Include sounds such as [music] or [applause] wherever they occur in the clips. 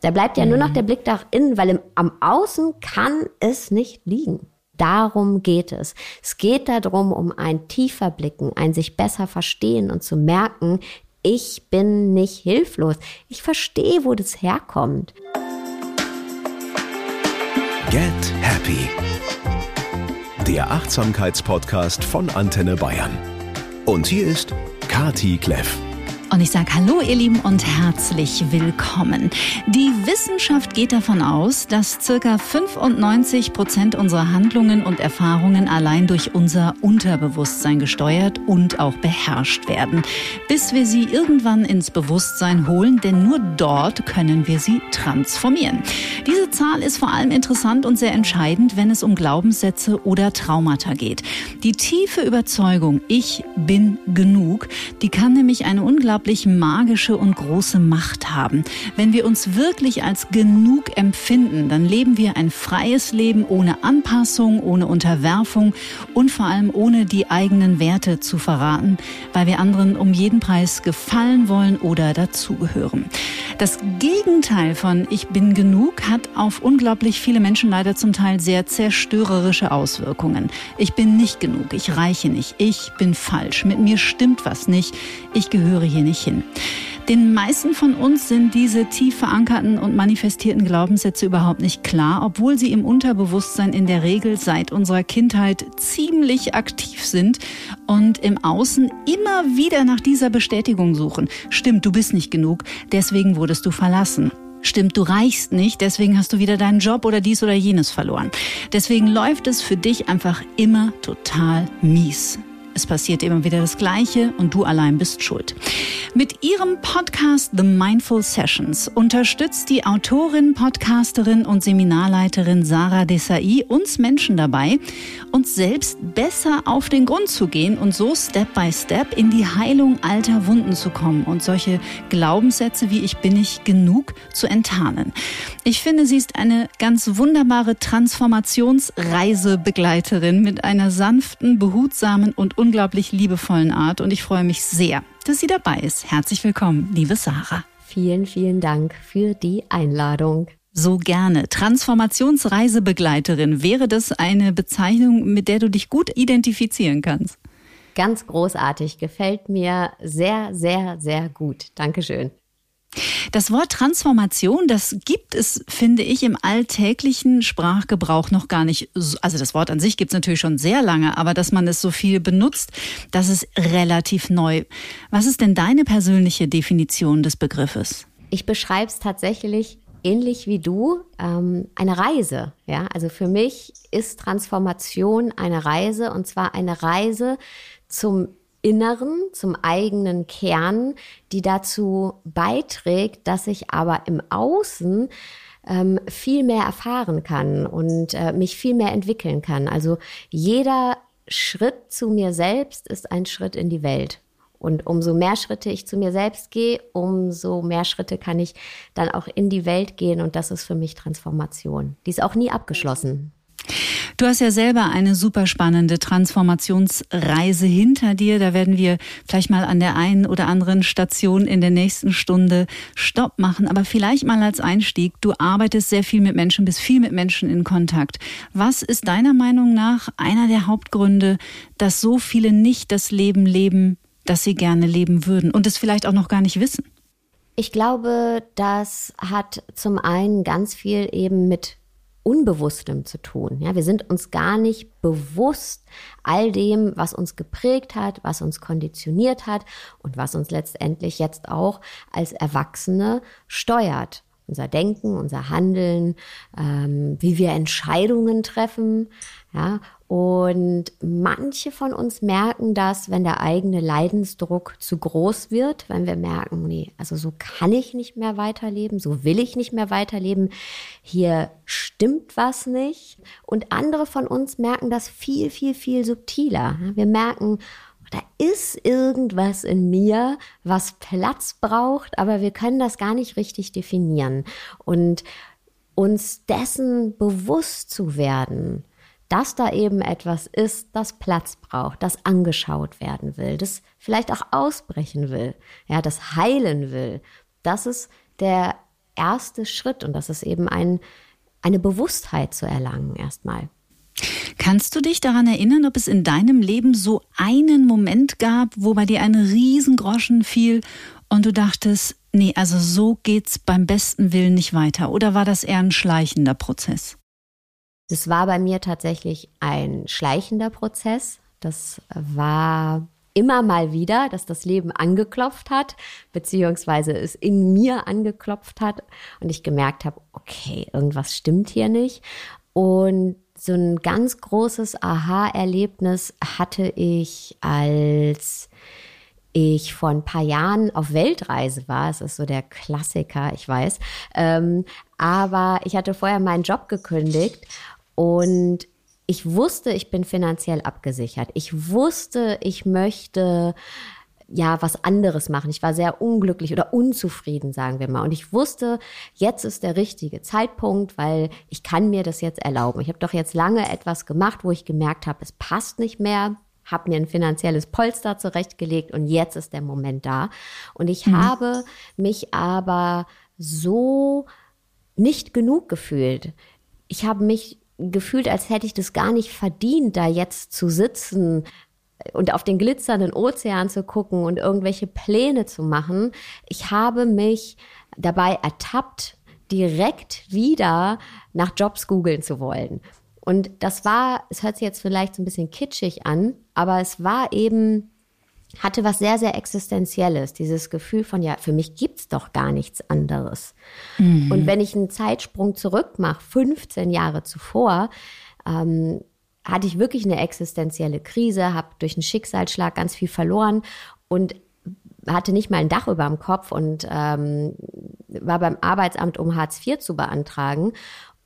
Da bleibt ja mhm. nur noch der Blick nach innen, weil im, am Außen kann es nicht liegen. Darum geht es. Es geht darum, um ein tiefer Blicken, ein sich besser verstehen und zu merken, ich bin nicht hilflos. Ich verstehe, wo das herkommt. Get Happy. Der Achtsamkeitspodcast von Antenne Bayern. Und hier ist Kati Kleff. Und ich sage Hallo ihr Lieben und herzlich willkommen. Die Wissenschaft geht davon aus, dass circa 95 Prozent unserer Handlungen und Erfahrungen allein durch unser Unterbewusstsein gesteuert und auch beherrscht werden, bis wir sie irgendwann ins Bewusstsein holen, denn nur dort können wir sie transformieren. Diese Zahl ist vor allem interessant und sehr entscheidend, wenn es um Glaubenssätze oder Traumata geht. Die tiefe Überzeugung, ich bin genug, die kann nämlich eine unglaubliche unglaublich magische und große Macht haben. Wenn wir uns wirklich als genug empfinden, dann leben wir ein freies Leben ohne Anpassung, ohne Unterwerfung und vor allem ohne die eigenen Werte zu verraten, weil wir anderen um jeden Preis gefallen wollen oder dazugehören. Das Gegenteil von Ich bin genug hat auf unglaublich viele Menschen leider zum Teil sehr zerstörerische Auswirkungen. Ich bin nicht genug, ich reiche nicht, ich bin falsch, mit mir stimmt was nicht, ich gehöre hier nicht nicht hin. Den meisten von uns sind diese tief verankerten und manifestierten Glaubenssätze überhaupt nicht klar, obwohl sie im Unterbewusstsein in der Regel seit unserer Kindheit ziemlich aktiv sind und im Außen immer wieder nach dieser Bestätigung suchen. Stimmt, du bist nicht genug, deswegen wurdest du verlassen. Stimmt, du reichst nicht, deswegen hast du wieder deinen Job oder dies oder jenes verloren. Deswegen läuft es für dich einfach immer total mies. Es passiert immer wieder das Gleiche und du allein bist schuld. Mit ihrem Podcast The Mindful Sessions unterstützt die Autorin, Podcasterin und Seminarleiterin Sarah Desai uns Menschen dabei, uns selbst besser auf den Grund zu gehen und so Step by Step in die Heilung alter Wunden zu kommen und solche Glaubenssätze wie ich bin nicht genug zu enttarnen. Ich finde, sie ist eine ganz wunderbare Transformationsreisebegleiterin mit einer sanften, behutsamen und unglaublich liebevollen Art und ich freue mich sehr, dass sie dabei ist. Herzlich willkommen, liebe Sarah. Vielen, vielen Dank für die Einladung. So gerne. Transformationsreisebegleiterin. Wäre das eine Bezeichnung, mit der du dich gut identifizieren kannst? Ganz großartig. Gefällt mir sehr, sehr, sehr gut. Dankeschön. Das Wort Transformation, das gibt es, finde ich, im alltäglichen Sprachgebrauch noch gar nicht. Also das Wort an sich gibt es natürlich schon sehr lange, aber dass man es so viel benutzt, das ist relativ neu. Was ist denn deine persönliche Definition des Begriffes? Ich beschreibe es tatsächlich ähnlich wie du ähm, eine Reise. Ja, also für mich ist Transformation eine Reise und zwar eine Reise zum Inneren, zum eigenen Kern, die dazu beiträgt, dass ich aber im Außen ähm, viel mehr erfahren kann und äh, mich viel mehr entwickeln kann. Also jeder Schritt zu mir selbst ist ein Schritt in die Welt. Und umso mehr Schritte ich zu mir selbst gehe, umso mehr Schritte kann ich dann auch in die Welt gehen. Und das ist für mich Transformation. Die ist auch nie abgeschlossen. Du hast ja selber eine super spannende Transformationsreise hinter dir. Da werden wir vielleicht mal an der einen oder anderen Station in der nächsten Stunde Stopp machen. Aber vielleicht mal als Einstieg. Du arbeitest sehr viel mit Menschen, bist viel mit Menschen in Kontakt. Was ist deiner Meinung nach einer der Hauptgründe, dass so viele nicht das Leben leben, das sie gerne leben würden und es vielleicht auch noch gar nicht wissen? Ich glaube, das hat zum einen ganz viel eben mit Unbewusstem zu tun. Ja, wir sind uns gar nicht bewusst all dem, was uns geprägt hat, was uns konditioniert hat und was uns letztendlich jetzt auch als Erwachsene steuert. Unser Denken, unser Handeln, ähm, wie wir Entscheidungen treffen, ja, und manche von uns merken das, wenn der eigene Leidensdruck zu groß wird, wenn wir merken, nee, also so kann ich nicht mehr weiterleben, so will ich nicht mehr weiterleben, hier stimmt was nicht. Und andere von uns merken das viel, viel, viel subtiler. Wir merken, da ist irgendwas in mir, was Platz braucht, aber wir können das gar nicht richtig definieren. Und uns dessen bewusst zu werden, dass da eben etwas ist, das Platz braucht, das angeschaut werden will, das vielleicht auch ausbrechen will, ja, das heilen will. Das ist der erste Schritt und das ist eben ein, eine Bewusstheit zu erlangen erstmal. Kannst du dich daran erinnern, ob es in deinem Leben so einen Moment gab, wo bei dir ein Riesengroschen fiel und du dachtest, nee, also so geht's beim besten Willen nicht weiter? Oder war das eher ein schleichender Prozess? Das war bei mir tatsächlich ein schleichender Prozess. Das war immer mal wieder, dass das Leben angeklopft hat, beziehungsweise es in mir angeklopft hat und ich gemerkt habe, okay, irgendwas stimmt hier nicht. Und so ein ganz großes Aha-Erlebnis hatte ich, als ich vor ein paar Jahren auf Weltreise war. Es ist so der Klassiker, ich weiß. Ähm, aber ich hatte vorher meinen Job gekündigt und ich wusste, ich bin finanziell abgesichert. Ich wusste, ich möchte ja was anderes machen. Ich war sehr unglücklich oder unzufrieden, sagen wir mal. Und ich wusste, jetzt ist der richtige Zeitpunkt, weil ich kann mir das jetzt erlauben. Ich habe doch jetzt lange etwas gemacht, wo ich gemerkt habe, es passt nicht mehr habe mir ein finanzielles Polster zurechtgelegt und jetzt ist der Moment da. Und ich mhm. habe mich aber so nicht genug gefühlt. Ich habe mich gefühlt, als hätte ich das gar nicht verdient, da jetzt zu sitzen und auf den glitzernden Ozean zu gucken und irgendwelche Pläne zu machen. Ich habe mich dabei ertappt, direkt wieder nach Jobs googeln zu wollen. Und das war, es hört sich jetzt vielleicht so ein bisschen kitschig an, aber es war eben, hatte was sehr, sehr Existenzielles. Dieses Gefühl von, ja, für mich gibt's doch gar nichts anderes. Mhm. Und wenn ich einen Zeitsprung zurück mache, 15 Jahre zuvor, ähm, hatte ich wirklich eine existenzielle Krise, habe durch einen Schicksalsschlag ganz viel verloren und hatte nicht mal ein Dach über dem Kopf und ähm, war beim Arbeitsamt, um Hartz IV zu beantragen.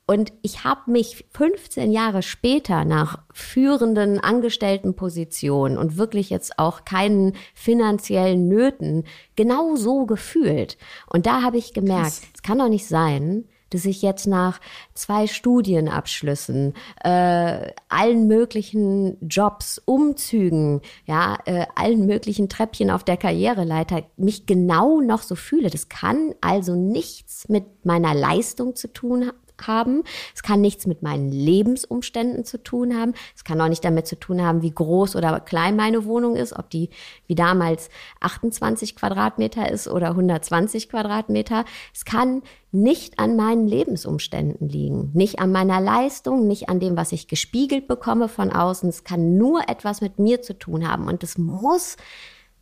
Und ich habe mich 15 Jahre später nach führenden Angestelltenpositionen und wirklich jetzt auch keinen finanziellen Nöten genau so gefühlt. Und da habe ich gemerkt, es kann doch nicht sein, dass ich jetzt nach zwei Studienabschlüssen, äh, allen möglichen Jobs, Umzügen, ja, äh, allen möglichen Treppchen auf der Karriereleiter mich genau noch so fühle. Das kann also nichts mit meiner Leistung zu tun haben. Es kann nichts mit meinen Lebensumständen zu tun haben. Es kann auch nicht damit zu tun haben, wie groß oder klein meine Wohnung ist, ob die wie damals 28 Quadratmeter ist oder 120 Quadratmeter. Es kann nicht an meinen Lebensumständen liegen, nicht an meiner Leistung, nicht an dem, was ich gespiegelt bekomme von außen. Es kann nur etwas mit mir zu tun haben und es muss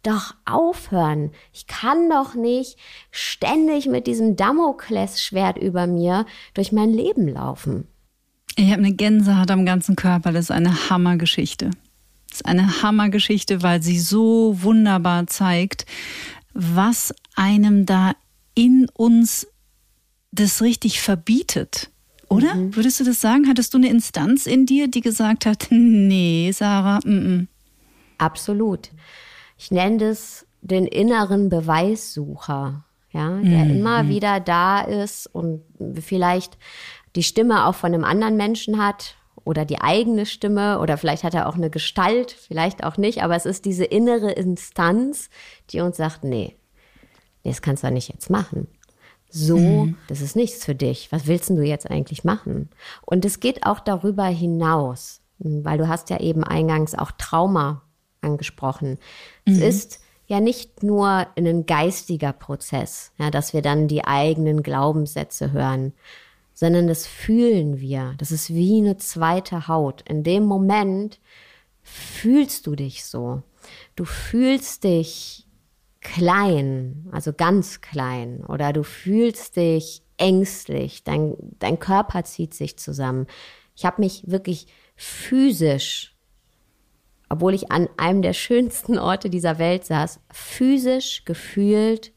doch aufhören. Ich kann doch nicht ständig mit diesem Damoklesschwert über mir durch mein Leben laufen. Ich habe eine Gänsehaut am ganzen Körper. Das ist eine Hammergeschichte. Das ist eine Hammergeschichte, weil sie so wunderbar zeigt, was einem da in uns das richtig verbietet. Oder? Mhm. Würdest du das sagen? Hattest du eine Instanz in dir, die gesagt hat, [laughs] nee, Sarah, mm -mm. Absolut ich nenne das den inneren Beweissucher, ja, der mhm. immer wieder da ist und vielleicht die Stimme auch von einem anderen Menschen hat oder die eigene Stimme oder vielleicht hat er auch eine Gestalt, vielleicht auch nicht, aber es ist diese innere Instanz, die uns sagt, nee, nee das kannst du nicht jetzt machen. So, mhm. das ist nichts für dich. Was willst du jetzt eigentlich machen? Und es geht auch darüber hinaus, weil du hast ja eben eingangs auch Trauma angesprochen. Mhm. Es ist ja nicht nur ein geistiger Prozess, ja, dass wir dann die eigenen Glaubenssätze hören, sondern das fühlen wir. Das ist wie eine zweite Haut. In dem Moment fühlst du dich so. Du fühlst dich klein, also ganz klein, oder du fühlst dich ängstlich, dein, dein Körper zieht sich zusammen. Ich habe mich wirklich physisch obwohl ich an einem der schönsten Orte dieser Welt saß, physisch gefühlt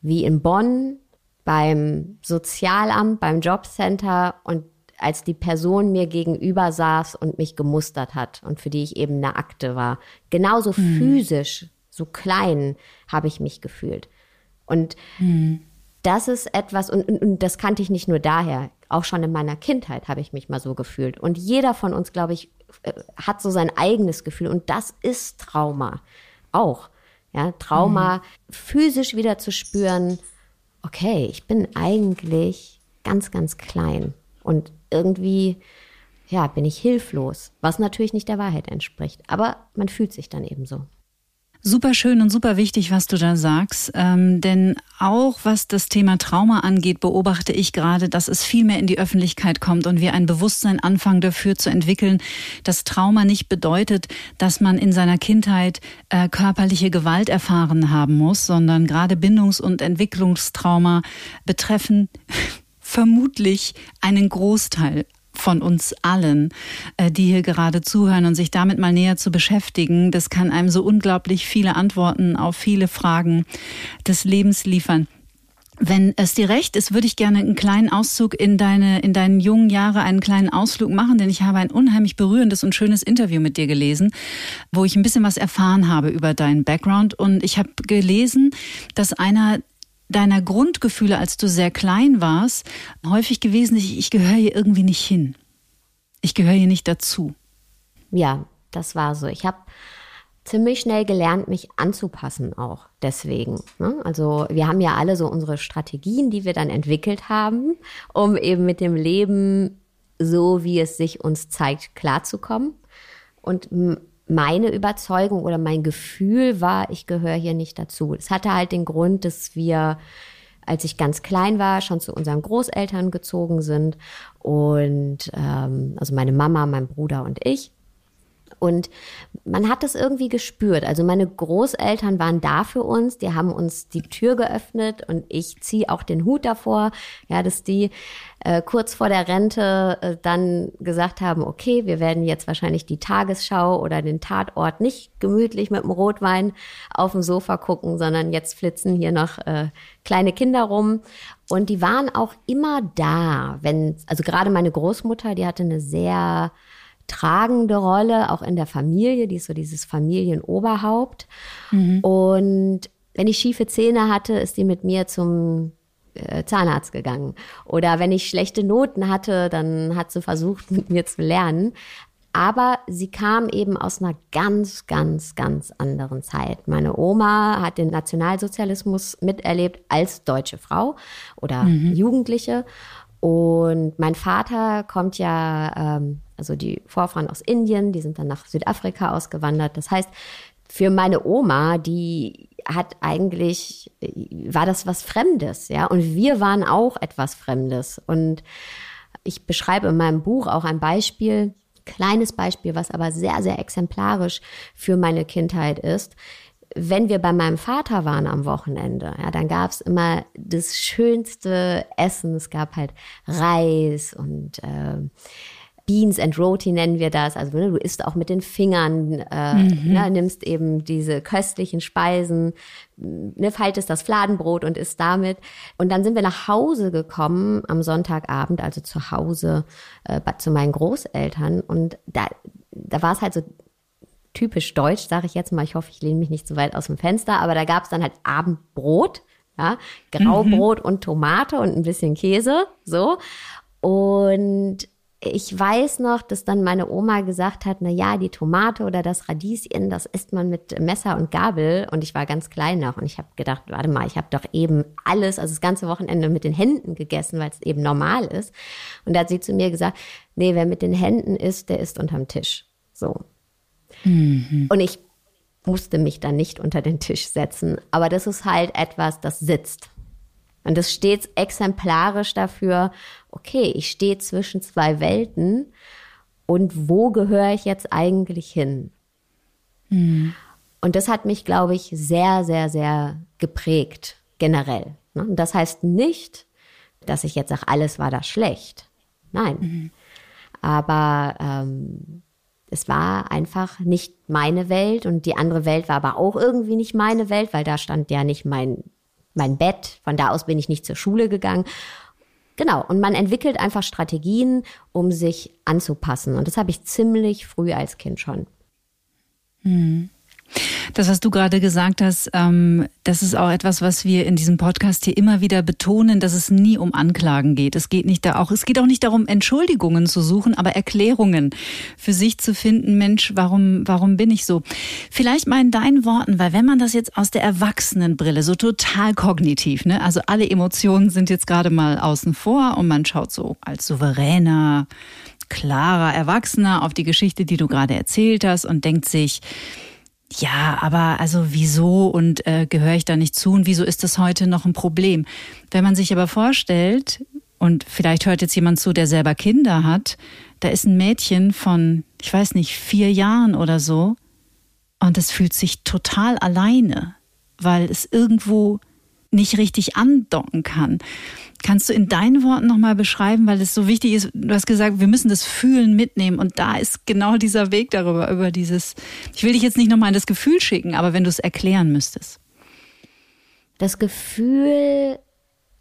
wie in Bonn beim Sozialamt, beim Jobcenter und als die Person mir gegenüber saß und mich gemustert hat und für die ich eben eine Akte war. Genauso mhm. physisch, so klein habe ich mich gefühlt. Und mhm. das ist etwas, und, und, und das kannte ich nicht nur daher, auch schon in meiner Kindheit habe ich mich mal so gefühlt. Und jeder von uns, glaube ich, hat so sein eigenes Gefühl und das ist Trauma auch. Ja, Trauma mhm. physisch wieder zu spüren okay, ich bin eigentlich ganz, ganz klein und irgendwie, ja, bin ich hilflos, was natürlich nicht der Wahrheit entspricht. Aber man fühlt sich dann eben so. Super schön und super wichtig, was du da sagst. Ähm, denn auch was das Thema Trauma angeht, beobachte ich gerade, dass es viel mehr in die Öffentlichkeit kommt und wir ein Bewusstsein anfangen dafür zu entwickeln, dass Trauma nicht bedeutet, dass man in seiner Kindheit äh, körperliche Gewalt erfahren haben muss, sondern gerade Bindungs- und Entwicklungstrauma betreffen [laughs] vermutlich einen Großteil von uns allen, äh, die hier gerade zuhören und sich damit mal näher zu beschäftigen. Das kann einem so unglaublich viele Antworten auf viele Fragen des Lebens liefern. Wenn es dir recht ist, würde ich gerne einen kleinen Auszug in deine, in deinen jungen Jahre, einen kleinen Ausflug machen, denn ich habe ein unheimlich berührendes und schönes Interview mit dir gelesen, wo ich ein bisschen was erfahren habe über deinen Background. Und ich habe gelesen, dass einer deiner Grundgefühle, als du sehr klein warst, häufig gewesen, ich, ich gehöre hier irgendwie nicht hin. Ich gehöre hier nicht dazu. Ja, das war so. Ich habe ziemlich schnell gelernt, mich anzupassen auch deswegen. Ne? Also wir haben ja alle so unsere Strategien, die wir dann entwickelt haben, um eben mit dem Leben so, wie es sich uns zeigt, klarzukommen. Und meine Überzeugung oder mein Gefühl war, ich gehöre hier nicht dazu. Es hatte halt den Grund, dass wir, als ich ganz klein war, schon zu unseren Großeltern gezogen sind und ähm, also meine Mama, mein Bruder und ich. Und man hat das irgendwie gespürt. Also meine Großeltern waren da für uns, die haben uns die Tür geöffnet und ich ziehe auch den Hut davor, ja, dass die äh, kurz vor der Rente äh, dann gesagt haben, okay, wir werden jetzt wahrscheinlich die Tagesschau oder den Tatort nicht gemütlich mit dem Rotwein auf dem Sofa gucken, sondern jetzt flitzen hier noch äh, kleine Kinder rum. Und die waren auch immer da, wenn, also gerade meine Großmutter, die hatte eine sehr tragende Rolle, auch in der Familie, die ist so dieses Familienoberhaupt. Mhm. Und wenn ich schiefe Zähne hatte, ist die mit mir zum äh, Zahnarzt gegangen. Oder wenn ich schlechte Noten hatte, dann hat sie versucht, [laughs] mit mir zu lernen. Aber sie kam eben aus einer ganz, ganz, ganz anderen Zeit. Meine Oma hat den Nationalsozialismus miterlebt als deutsche Frau oder mhm. Jugendliche. Und mein Vater kommt ja, ähm, also die Vorfahren aus Indien, die sind dann nach Südafrika ausgewandert. Das heißt, für meine Oma, die hat eigentlich, war das was Fremdes, ja. Und wir waren auch etwas Fremdes. Und ich beschreibe in meinem Buch auch ein Beispiel, kleines Beispiel, was aber sehr, sehr exemplarisch für meine Kindheit ist wenn wir bei meinem Vater waren am Wochenende, ja, dann gab es immer das schönste Essen. Es gab halt Reis und äh, Beans and Roti nennen wir das. Also ne, du isst auch mit den Fingern, äh, mhm. ne, nimmst eben diese köstlichen Speisen, ne, faltest das Fladenbrot und isst damit. Und dann sind wir nach Hause gekommen am Sonntagabend, also zu Hause äh, zu meinen Großeltern. Und da, da war es halt so typisch deutsch, sage ich jetzt mal. Ich hoffe, ich lehne mich nicht zu weit aus dem Fenster, aber da gab es dann halt Abendbrot, ja, Graubrot mhm. und Tomate und ein bisschen Käse, so. Und ich weiß noch, dass dann meine Oma gesagt hat, na ja, die Tomate oder das Radieschen, das isst man mit Messer und Gabel. Und ich war ganz klein noch und ich habe gedacht, warte mal, ich habe doch eben alles, also das ganze Wochenende mit den Händen gegessen, weil es eben normal ist. Und da hat sie zu mir gesagt, nee, wer mit den Händen isst, der isst unterm Tisch. So. Mhm. Und ich musste mich dann nicht unter den Tisch setzen. Aber das ist halt etwas, das sitzt. Und das steht exemplarisch dafür, okay, ich stehe zwischen zwei Welten und wo gehöre ich jetzt eigentlich hin? Mhm. Und das hat mich, glaube ich, sehr, sehr, sehr geprägt, generell. Ne? Und das heißt nicht, dass ich jetzt sage, alles war da schlecht. Nein. Mhm. Aber ähm, es war einfach nicht meine Welt und die andere Welt war aber auch irgendwie nicht meine Welt, weil da stand ja nicht mein, mein Bett. Von da aus bin ich nicht zur Schule gegangen. Genau, und man entwickelt einfach Strategien, um sich anzupassen. Und das habe ich ziemlich früh als Kind schon. Hm. Das, was du gerade gesagt hast, ähm, das ist auch etwas, was wir in diesem Podcast hier immer wieder betonen, dass es nie um Anklagen geht. Es geht nicht da auch, es geht auch nicht darum, Entschuldigungen zu suchen, aber Erklärungen für sich zu finden. Mensch, warum, warum bin ich so? Vielleicht mal in deinen Worten, weil wenn man das jetzt aus der Erwachsenenbrille so total kognitiv, ne, also alle Emotionen sind jetzt gerade mal außen vor und man schaut so als souveräner, klarer Erwachsener auf die Geschichte, die du gerade erzählt hast und denkt sich, ja, aber also wieso und äh, gehöre ich da nicht zu und wieso ist das heute noch ein Problem? Wenn man sich aber vorstellt, und vielleicht hört jetzt jemand zu, der selber Kinder hat, da ist ein Mädchen von, ich weiß nicht, vier Jahren oder so, und es fühlt sich total alleine, weil es irgendwo nicht richtig andocken kann. Kannst du in deinen Worten nochmal beschreiben, weil es so wichtig ist, du hast gesagt, wir müssen das Fühlen mitnehmen und da ist genau dieser Weg darüber, über dieses, ich will dich jetzt nicht nochmal in das Gefühl schicken, aber wenn du es erklären müsstest. Das Gefühl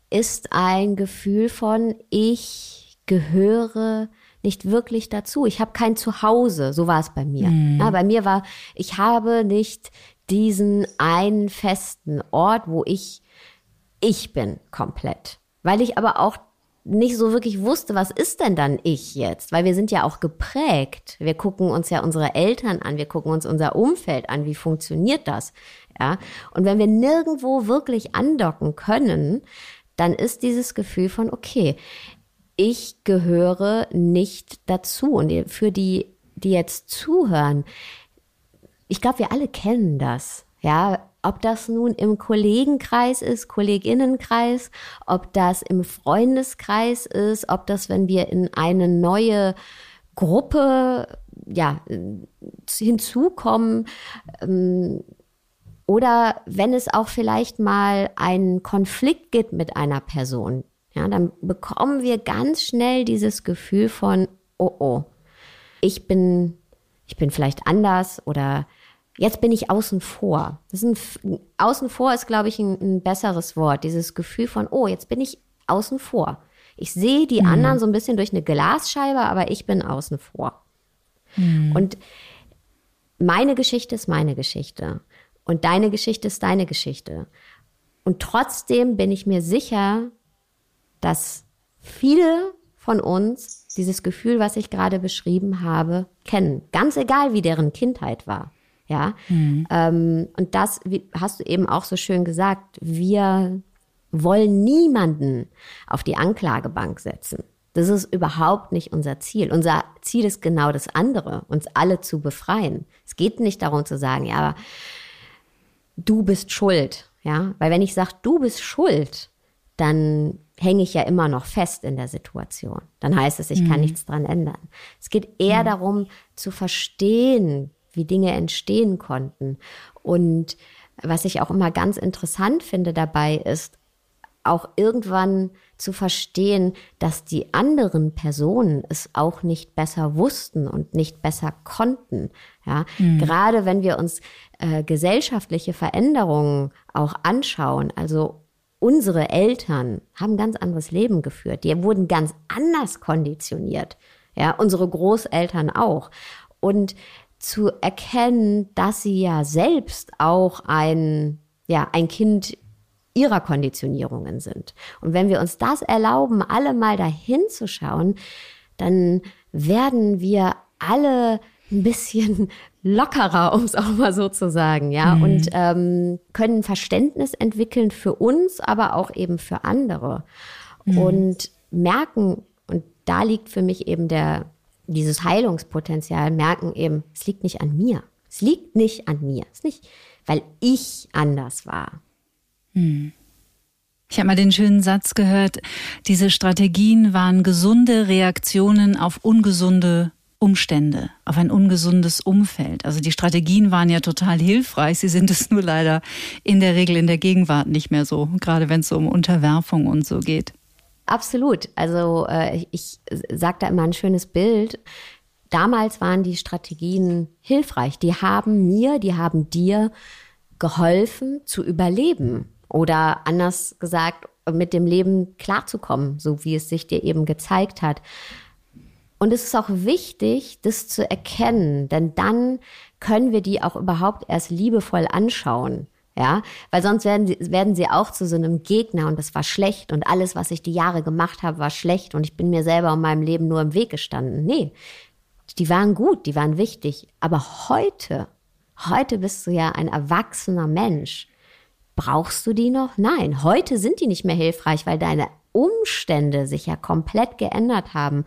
ist ein Gefühl von, ich gehöre nicht wirklich dazu. Ich habe kein Zuhause, so war es bei mir. Mhm. Ja, bei mir war, ich habe nicht diesen einen festen Ort, wo ich ich bin komplett weil ich aber auch nicht so wirklich wusste, was ist denn dann ich jetzt? Weil wir sind ja auch geprägt. Wir gucken uns ja unsere Eltern an, wir gucken uns unser Umfeld an, wie funktioniert das? Ja. Und wenn wir nirgendwo wirklich andocken können, dann ist dieses Gefühl von, okay, ich gehöre nicht dazu. Und für die, die jetzt zuhören, ich glaube, wir alle kennen das. Ja, ob das nun im Kollegenkreis ist, Kolleginnenkreis, ob das im Freundeskreis ist, ob das, wenn wir in eine neue Gruppe ja, hinzukommen ähm, oder wenn es auch vielleicht mal einen Konflikt gibt mit einer Person, ja, dann bekommen wir ganz schnell dieses Gefühl von, oh oh, ich bin, ich bin vielleicht anders oder Jetzt bin ich außen vor. Ein, außen vor ist, glaube ich, ein, ein, besseres Wort. Dieses Gefühl von, oh, jetzt bin ich außen vor. Ich sehe die mhm. anderen so ein bisschen durch eine Glasscheibe, aber ich bin außen vor. Mhm. Und meine Geschichte ist meine Geschichte. Und deine Geschichte ist deine Geschichte. Und trotzdem bin ich mir sicher, dass viele von uns dieses Gefühl, was ich gerade beschrieben habe, kennen. Ganz egal, wie deren Kindheit war. Ja. Mhm. Ähm, und das wie, hast du eben auch so schön gesagt. Wir wollen niemanden auf die Anklagebank setzen. Das ist überhaupt nicht unser Ziel. Unser Ziel ist genau das andere, uns alle zu befreien. Es geht nicht darum zu sagen, ja, aber du bist schuld, ja, weil wenn ich sage, du bist schuld, dann hänge ich ja immer noch fest in der Situation. Dann heißt es, ich kann mhm. nichts dran ändern. Es geht eher mhm. darum zu verstehen, wie Dinge entstehen konnten. Und was ich auch immer ganz interessant finde dabei ist, auch irgendwann zu verstehen, dass die anderen Personen es auch nicht besser wussten und nicht besser konnten. Ja, mhm. gerade wenn wir uns äh, gesellschaftliche Veränderungen auch anschauen, also unsere Eltern haben ganz anderes Leben geführt. Die wurden ganz anders konditioniert. Ja, unsere Großeltern auch. Und zu erkennen, dass sie ja selbst auch ein, ja, ein Kind ihrer Konditionierungen sind. Und wenn wir uns das erlauben, alle mal dahin zu schauen, dann werden wir alle ein bisschen [laughs] lockerer, um es auch mal so zu sagen, ja, mhm. und ähm, können Verständnis entwickeln für uns, aber auch eben für andere mhm. und merken, und da liegt für mich eben der dieses Heilungspotenzial merken eben, es liegt nicht an mir. Es liegt nicht an mir. Es ist nicht, weil ich anders war. Hm. Ich habe mal den schönen Satz gehört, diese Strategien waren gesunde Reaktionen auf ungesunde Umstände, auf ein ungesundes Umfeld. Also die Strategien waren ja total hilfreich, sie sind es nur leider in der Regel in der Gegenwart nicht mehr so, gerade wenn es so um Unterwerfung und so geht. Absolut. Also äh, ich sage da immer ein schönes Bild. Damals waren die Strategien hilfreich. Die haben mir, die haben dir geholfen zu überleben oder anders gesagt, mit dem Leben klarzukommen, so wie es sich dir eben gezeigt hat. Und es ist auch wichtig, das zu erkennen, denn dann können wir die auch überhaupt erst liebevoll anschauen. Ja, weil sonst werden sie, werden sie auch zu so einem Gegner und das war schlecht und alles, was ich die Jahre gemacht habe, war schlecht und ich bin mir selber und meinem Leben nur im Weg gestanden. Nee, die waren gut, die waren wichtig. Aber heute, heute bist du ja ein erwachsener Mensch. Brauchst du die noch? Nein, heute sind die nicht mehr hilfreich, weil deine Umstände sich ja komplett geändert haben.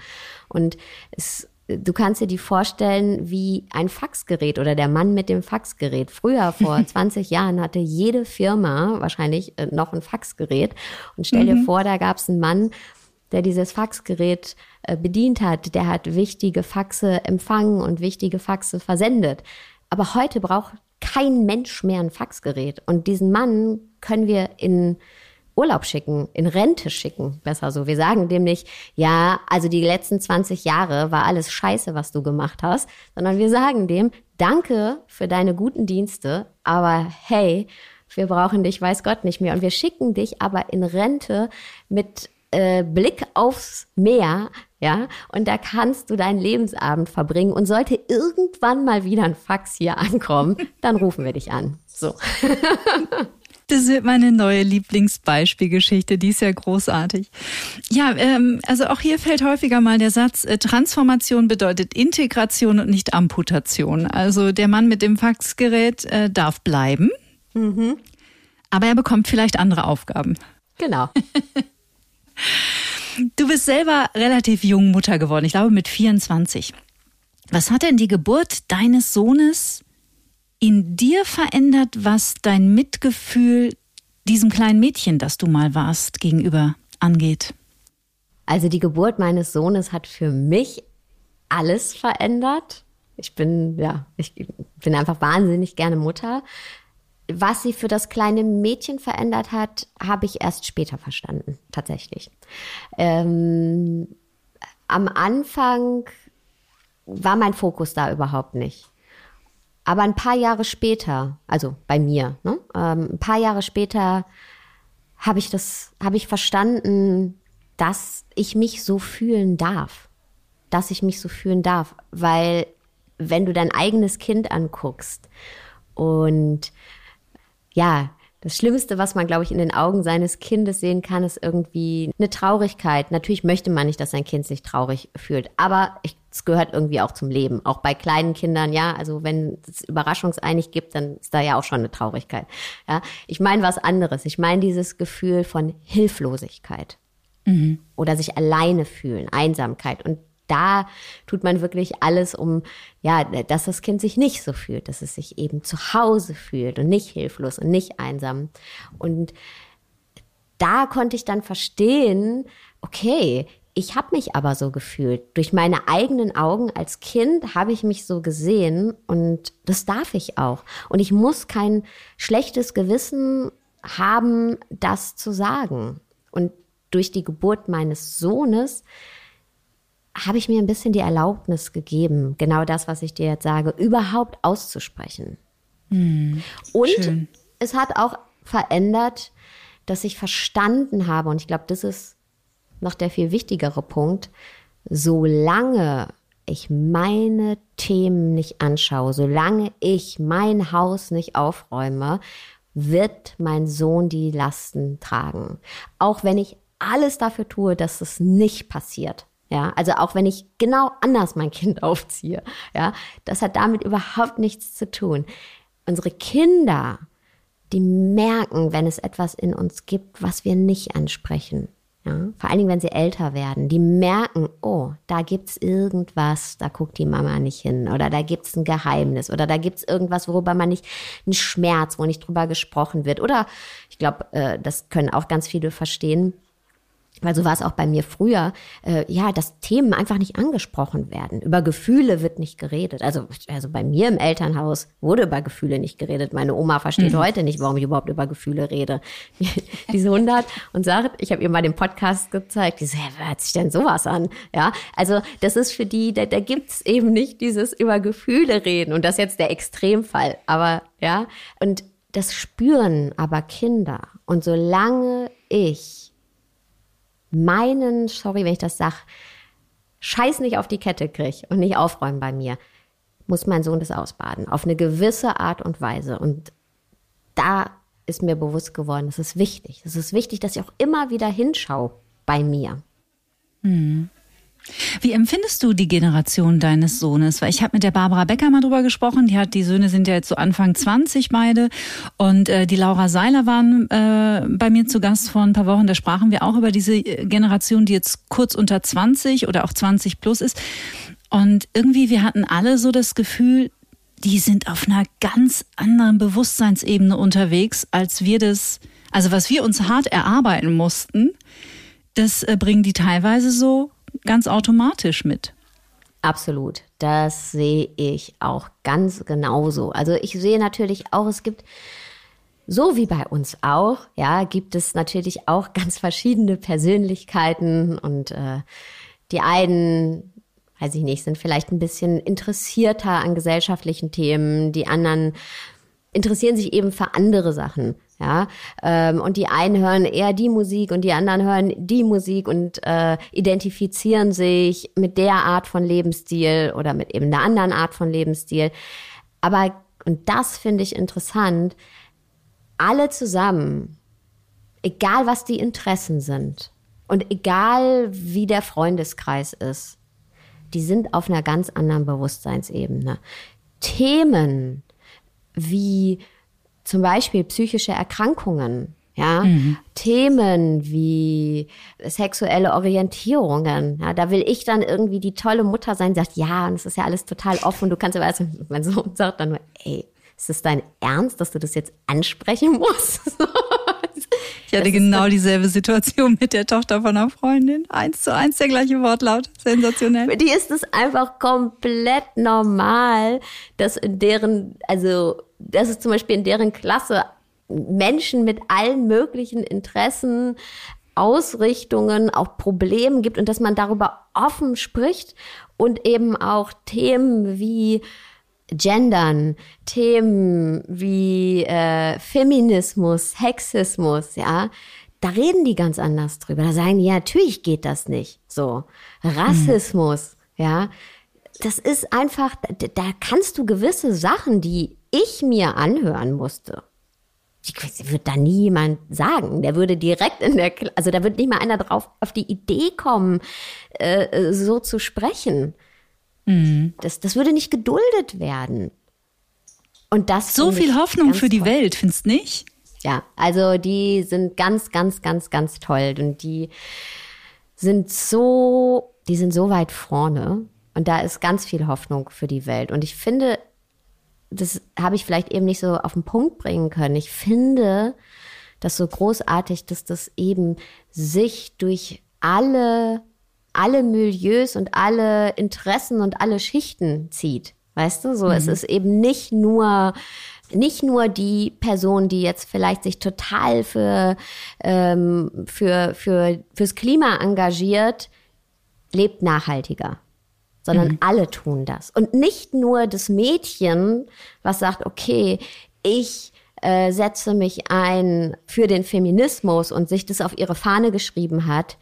Und es, du kannst dir die vorstellen wie ein Faxgerät oder der Mann mit dem Faxgerät. Früher, vor [laughs] 20 Jahren, hatte jede Firma wahrscheinlich äh, noch ein Faxgerät. Und stell dir mhm. vor, da gab es einen Mann, der dieses Faxgerät äh, bedient hat, der hat wichtige Faxe empfangen und wichtige Faxe versendet. Aber heute braucht kein Mensch mehr ein Faxgerät. Und diesen Mann können wir in Urlaub schicken, in Rente schicken, besser so. Wir sagen dem nicht, ja, also die letzten 20 Jahre war alles scheiße, was du gemacht hast, sondern wir sagen dem, danke für deine guten Dienste, aber hey, wir brauchen dich, weiß Gott nicht mehr. Und wir schicken dich aber in Rente mit äh, Blick aufs Meer, ja, und da kannst du deinen Lebensabend verbringen. Und sollte irgendwann mal wieder ein Fax hier ankommen, dann rufen wir dich an. So. [laughs] Das wird meine neue Lieblingsbeispielgeschichte, die ist ja großartig. Ja, ähm, also auch hier fällt häufiger mal der Satz, äh, Transformation bedeutet Integration und nicht Amputation. Also der Mann mit dem Faxgerät äh, darf bleiben, mhm. aber er bekommt vielleicht andere Aufgaben. Genau. [laughs] du bist selber relativ jung Mutter geworden, ich glaube mit 24. Was hat denn die Geburt deines Sohnes in dir verändert, was dein Mitgefühl diesem kleinen Mädchen, das du mal warst, gegenüber angeht? Also die Geburt meines Sohnes hat für mich alles verändert. Ich bin, ja, ich bin einfach wahnsinnig gerne Mutter. Was sie für das kleine Mädchen verändert hat, habe ich erst später verstanden, tatsächlich. Ähm, am Anfang war mein Fokus da überhaupt nicht. Aber ein paar Jahre später, also bei mir, ne, ähm, ein paar Jahre später habe ich das, habe ich verstanden, dass ich mich so fühlen darf, dass ich mich so fühlen darf, weil wenn du dein eigenes Kind anguckst und ja, das Schlimmste, was man, glaube ich, in den Augen seines Kindes sehen kann, ist irgendwie eine Traurigkeit. Natürlich möchte man nicht, dass sein Kind sich traurig fühlt, aber es gehört irgendwie auch zum Leben. Auch bei kleinen Kindern, ja. Also wenn es überraschungseinig gibt, dann ist da ja auch schon eine Traurigkeit. Ja, ich meine was anderes. Ich meine dieses Gefühl von Hilflosigkeit mhm. oder sich alleine fühlen, Einsamkeit und da tut man wirklich alles, um, ja, dass das Kind sich nicht so fühlt, dass es sich eben zu Hause fühlt und nicht hilflos und nicht einsam. Und da konnte ich dann verstehen, okay, ich habe mich aber so gefühlt. Durch meine eigenen Augen als Kind habe ich mich so gesehen und das darf ich auch. Und ich muss kein schlechtes Gewissen haben, das zu sagen. Und durch die Geburt meines Sohnes habe ich mir ein bisschen die Erlaubnis gegeben, genau das, was ich dir jetzt sage, überhaupt auszusprechen. Hm, und schön. es hat auch verändert, dass ich verstanden habe, und ich glaube, das ist noch der viel wichtigere Punkt, solange ich meine Themen nicht anschaue, solange ich mein Haus nicht aufräume, wird mein Sohn die Lasten tragen. Auch wenn ich alles dafür tue, dass es nicht passiert. Ja, also auch wenn ich genau anders mein Kind [laughs] aufziehe, ja, das hat damit überhaupt nichts zu tun. Unsere Kinder, die merken, wenn es etwas in uns gibt, was wir nicht ansprechen. Ja, vor allen Dingen, wenn sie älter werden, die merken, oh, da gibt's irgendwas, da guckt die Mama nicht hin oder da gibt's ein Geheimnis oder da gibt's irgendwas, worüber man nicht, ein Schmerz, wo nicht drüber gesprochen wird. Oder ich glaube, äh, das können auch ganz viele verstehen, weil so war es auch bei mir früher, äh, ja, dass Themen einfach nicht angesprochen werden. Über Gefühle wird nicht geredet. Also, also bei mir im Elternhaus wurde über Gefühle nicht geredet. Meine Oma versteht mhm. heute nicht, warum ich überhaupt über Gefühle rede. [laughs] Diese 100 und sagt, ich habe ihr mal den Podcast gezeigt, die so, ja, wer hört sich denn sowas an? Ja, also das ist für die, da, da gibt's eben nicht dieses über Gefühle reden. Und das ist jetzt der Extremfall. Aber ja, und das spüren aber Kinder. Und solange ich meinen, sorry, wenn ich das sage, Scheiß nicht auf die Kette kriege und nicht aufräumen bei mir, muss mein Sohn das ausbaden. Auf eine gewisse Art und Weise. Und da ist mir bewusst geworden, das ist wichtig. Es ist wichtig, dass ich auch immer wieder hinschaue bei mir. Hm. Wie empfindest du die Generation deines Sohnes? Weil ich habe mit der Barbara Becker mal drüber gesprochen. Die hat, die Söhne sind ja jetzt so Anfang 20 beide. Und äh, die Laura Seiler waren äh, bei mir zu Gast vor ein paar Wochen. Da sprachen wir auch über diese äh, Generation, die jetzt kurz unter 20 oder auch 20 plus ist. Und irgendwie, wir hatten alle so das Gefühl, die sind auf einer ganz anderen Bewusstseinsebene unterwegs, als wir das, also was wir uns hart erarbeiten mussten, das äh, bringen die teilweise so ganz automatisch mit. Absolut. Das sehe ich auch ganz genauso. Also ich sehe natürlich auch, es gibt so wie bei uns auch, ja, gibt es natürlich auch [laughs] ganz verschiedene Persönlichkeiten und äh, die einen weiß ich nicht, sind vielleicht ein bisschen interessierter an gesellschaftlichen Themen, die anderen interessieren sich eben für andere Sachen. Ja, ähm, und die einen hören eher die Musik und die anderen hören die Musik und äh, identifizieren sich mit der Art von Lebensstil oder mit eben einer anderen Art von Lebensstil. Aber, und das finde ich interessant, alle zusammen, egal was die Interessen sind und egal wie der Freundeskreis ist, die sind auf einer ganz anderen Bewusstseinsebene. Themen wie zum Beispiel psychische Erkrankungen, ja, mhm. Themen wie sexuelle Orientierungen, ja, da will ich dann irgendwie die tolle Mutter sein, die sagt, ja, und es ist ja alles total offen, du kannst aber, also, mein Sohn sagt dann nur, ey, ist es dein Ernst, dass du das jetzt ansprechen musst? [laughs] Ich hatte genau dieselbe Situation mit der Tochter von einer Freundin. Eins zu eins der gleiche Wortlaut. Sensationell. Für die ist es einfach komplett normal, dass in deren, also, dass es zum Beispiel in deren Klasse Menschen mit allen möglichen Interessen, Ausrichtungen, auch Problemen gibt und dass man darüber offen spricht und eben auch Themen wie Gendern, Themen wie äh, Feminismus, Hexismus, ja, da reden die ganz anders drüber. Da sagen die, ja, natürlich geht das nicht. So, Rassismus, mhm. ja, das ist einfach, da, da kannst du gewisse Sachen, die ich mir anhören musste, die wird da nie jemand sagen. Der würde direkt in der, also da wird nicht mal einer drauf auf die Idee kommen, äh, so zu sprechen. Mhm. Das, das würde nicht geduldet werden. Und das so viel Hoffnung für die toll. Welt, findest nicht? Ja, also die sind ganz, ganz, ganz, ganz toll und die sind so, die sind so weit vorne und da ist ganz viel Hoffnung für die Welt. Und ich finde, das habe ich vielleicht eben nicht so auf den Punkt bringen können. Ich finde das so großartig, dass das eben sich durch alle alle Milieus und alle Interessen und alle Schichten zieht. Weißt du, so mhm. es ist eben nicht nur nicht nur die Person, die jetzt vielleicht sich total für ähm, für für fürs Klima engagiert, lebt nachhaltiger, sondern mhm. alle tun das und nicht nur das Mädchen, was sagt, okay, ich äh, setze mich ein für den Feminismus und sich das auf ihre Fahne geschrieben hat,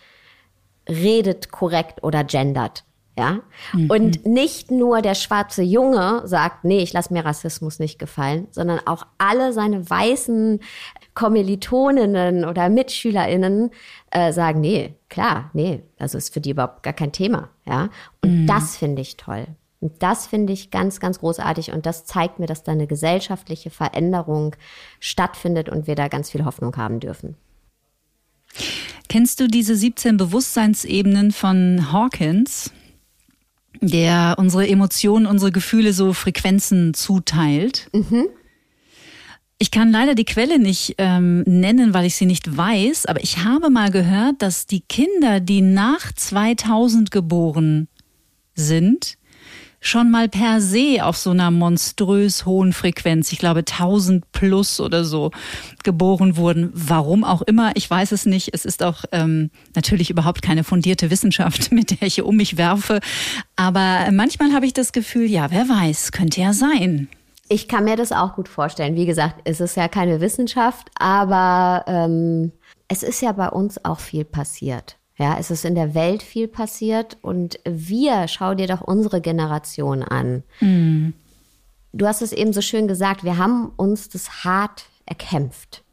redet korrekt oder gendert. Ja? Mhm. Und nicht nur der schwarze Junge sagt, nee, ich lasse mir Rassismus nicht gefallen, sondern auch alle seine weißen Kommilitoninnen oder MitschülerInnen äh, sagen, nee, klar, nee, also ist für die überhaupt gar kein Thema. Ja? Und mhm. das finde ich toll. Und das finde ich ganz, ganz großartig. Und das zeigt mir, dass da eine gesellschaftliche Veränderung stattfindet und wir da ganz viel Hoffnung haben dürfen. Kennst du diese 17 Bewusstseinsebenen von Hawkins, der unsere Emotionen, unsere Gefühle so Frequenzen zuteilt? Mhm. Ich kann leider die Quelle nicht ähm, nennen, weil ich sie nicht weiß, aber ich habe mal gehört, dass die Kinder, die nach 2000 geboren sind, schon mal per se auf so einer monströs hohen Frequenz, ich glaube 1000 plus oder so, geboren wurden. Warum auch immer, ich weiß es nicht. Es ist auch ähm, natürlich überhaupt keine fundierte Wissenschaft, [laughs] mit der ich hier um mich werfe. Aber manchmal habe ich das Gefühl, ja, wer weiß, könnte ja sein. Ich kann mir das auch gut vorstellen. Wie gesagt, es ist ja keine Wissenschaft, aber ähm, es ist ja bei uns auch viel passiert. Ja, es ist in der Welt viel passiert und wir, schau dir doch unsere Generation an. Mhm. Du hast es eben so schön gesagt, wir haben uns das hart erkämpft.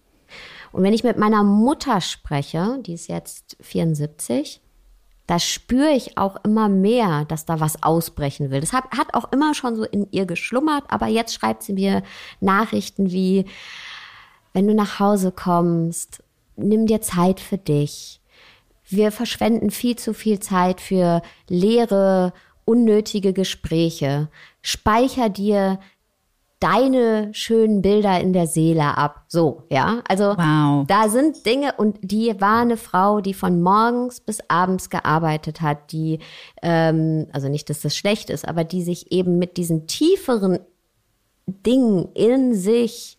Und wenn ich mit meiner Mutter spreche, die ist jetzt 74, da spüre ich auch immer mehr, dass da was ausbrechen will. Das hat, hat auch immer schon so in ihr geschlummert, aber jetzt schreibt sie mir Nachrichten wie, wenn du nach Hause kommst, nimm dir Zeit für dich. Wir verschwenden viel zu viel Zeit für leere, unnötige Gespräche. Speicher dir deine schönen Bilder in der Seele ab. So, ja. Also wow. da sind Dinge und die war eine Frau, die von morgens bis abends gearbeitet hat, die, ähm, also nicht, dass das schlecht ist, aber die sich eben mit diesen tieferen Dingen in sich,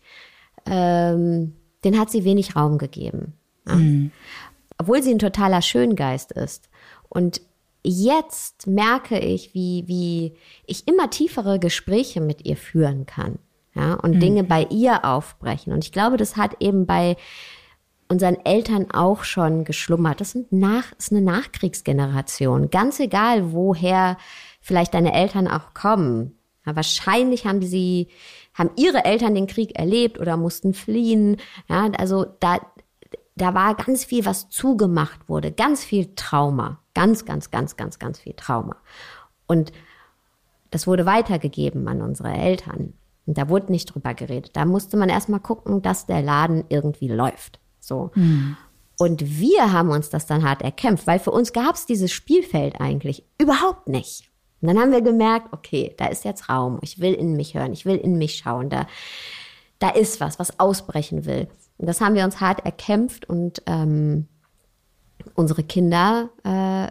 ähm, den hat sie wenig Raum gegeben. Ja? Mhm. Obwohl sie ein totaler Schöngeist ist. Und jetzt merke ich, wie, wie ich immer tiefere Gespräche mit ihr führen kann. Ja, und mhm. Dinge bei ihr aufbrechen. Und ich glaube, das hat eben bei unseren Eltern auch schon geschlummert. Das sind nach, ist eine Nachkriegsgeneration. Ganz egal, woher vielleicht deine Eltern auch kommen. Ja, wahrscheinlich haben sie, haben ihre Eltern den Krieg erlebt oder mussten fliehen. Ja, also da, da war ganz viel, was zugemacht wurde, ganz viel Trauma, ganz, ganz, ganz, ganz, ganz viel Trauma. Und das wurde weitergegeben an unsere Eltern. Und da wurde nicht drüber geredet. Da musste man erstmal gucken, dass der Laden irgendwie läuft. So. Mhm. Und wir haben uns das dann hart erkämpft, weil für uns gab es dieses Spielfeld eigentlich überhaupt nicht. Und dann haben wir gemerkt, okay, da ist jetzt Raum. Ich will in mich hören, ich will in mich schauen. Da, da ist was, was ausbrechen will. Und das haben wir uns hart erkämpft und ähm, unsere Kinder, äh,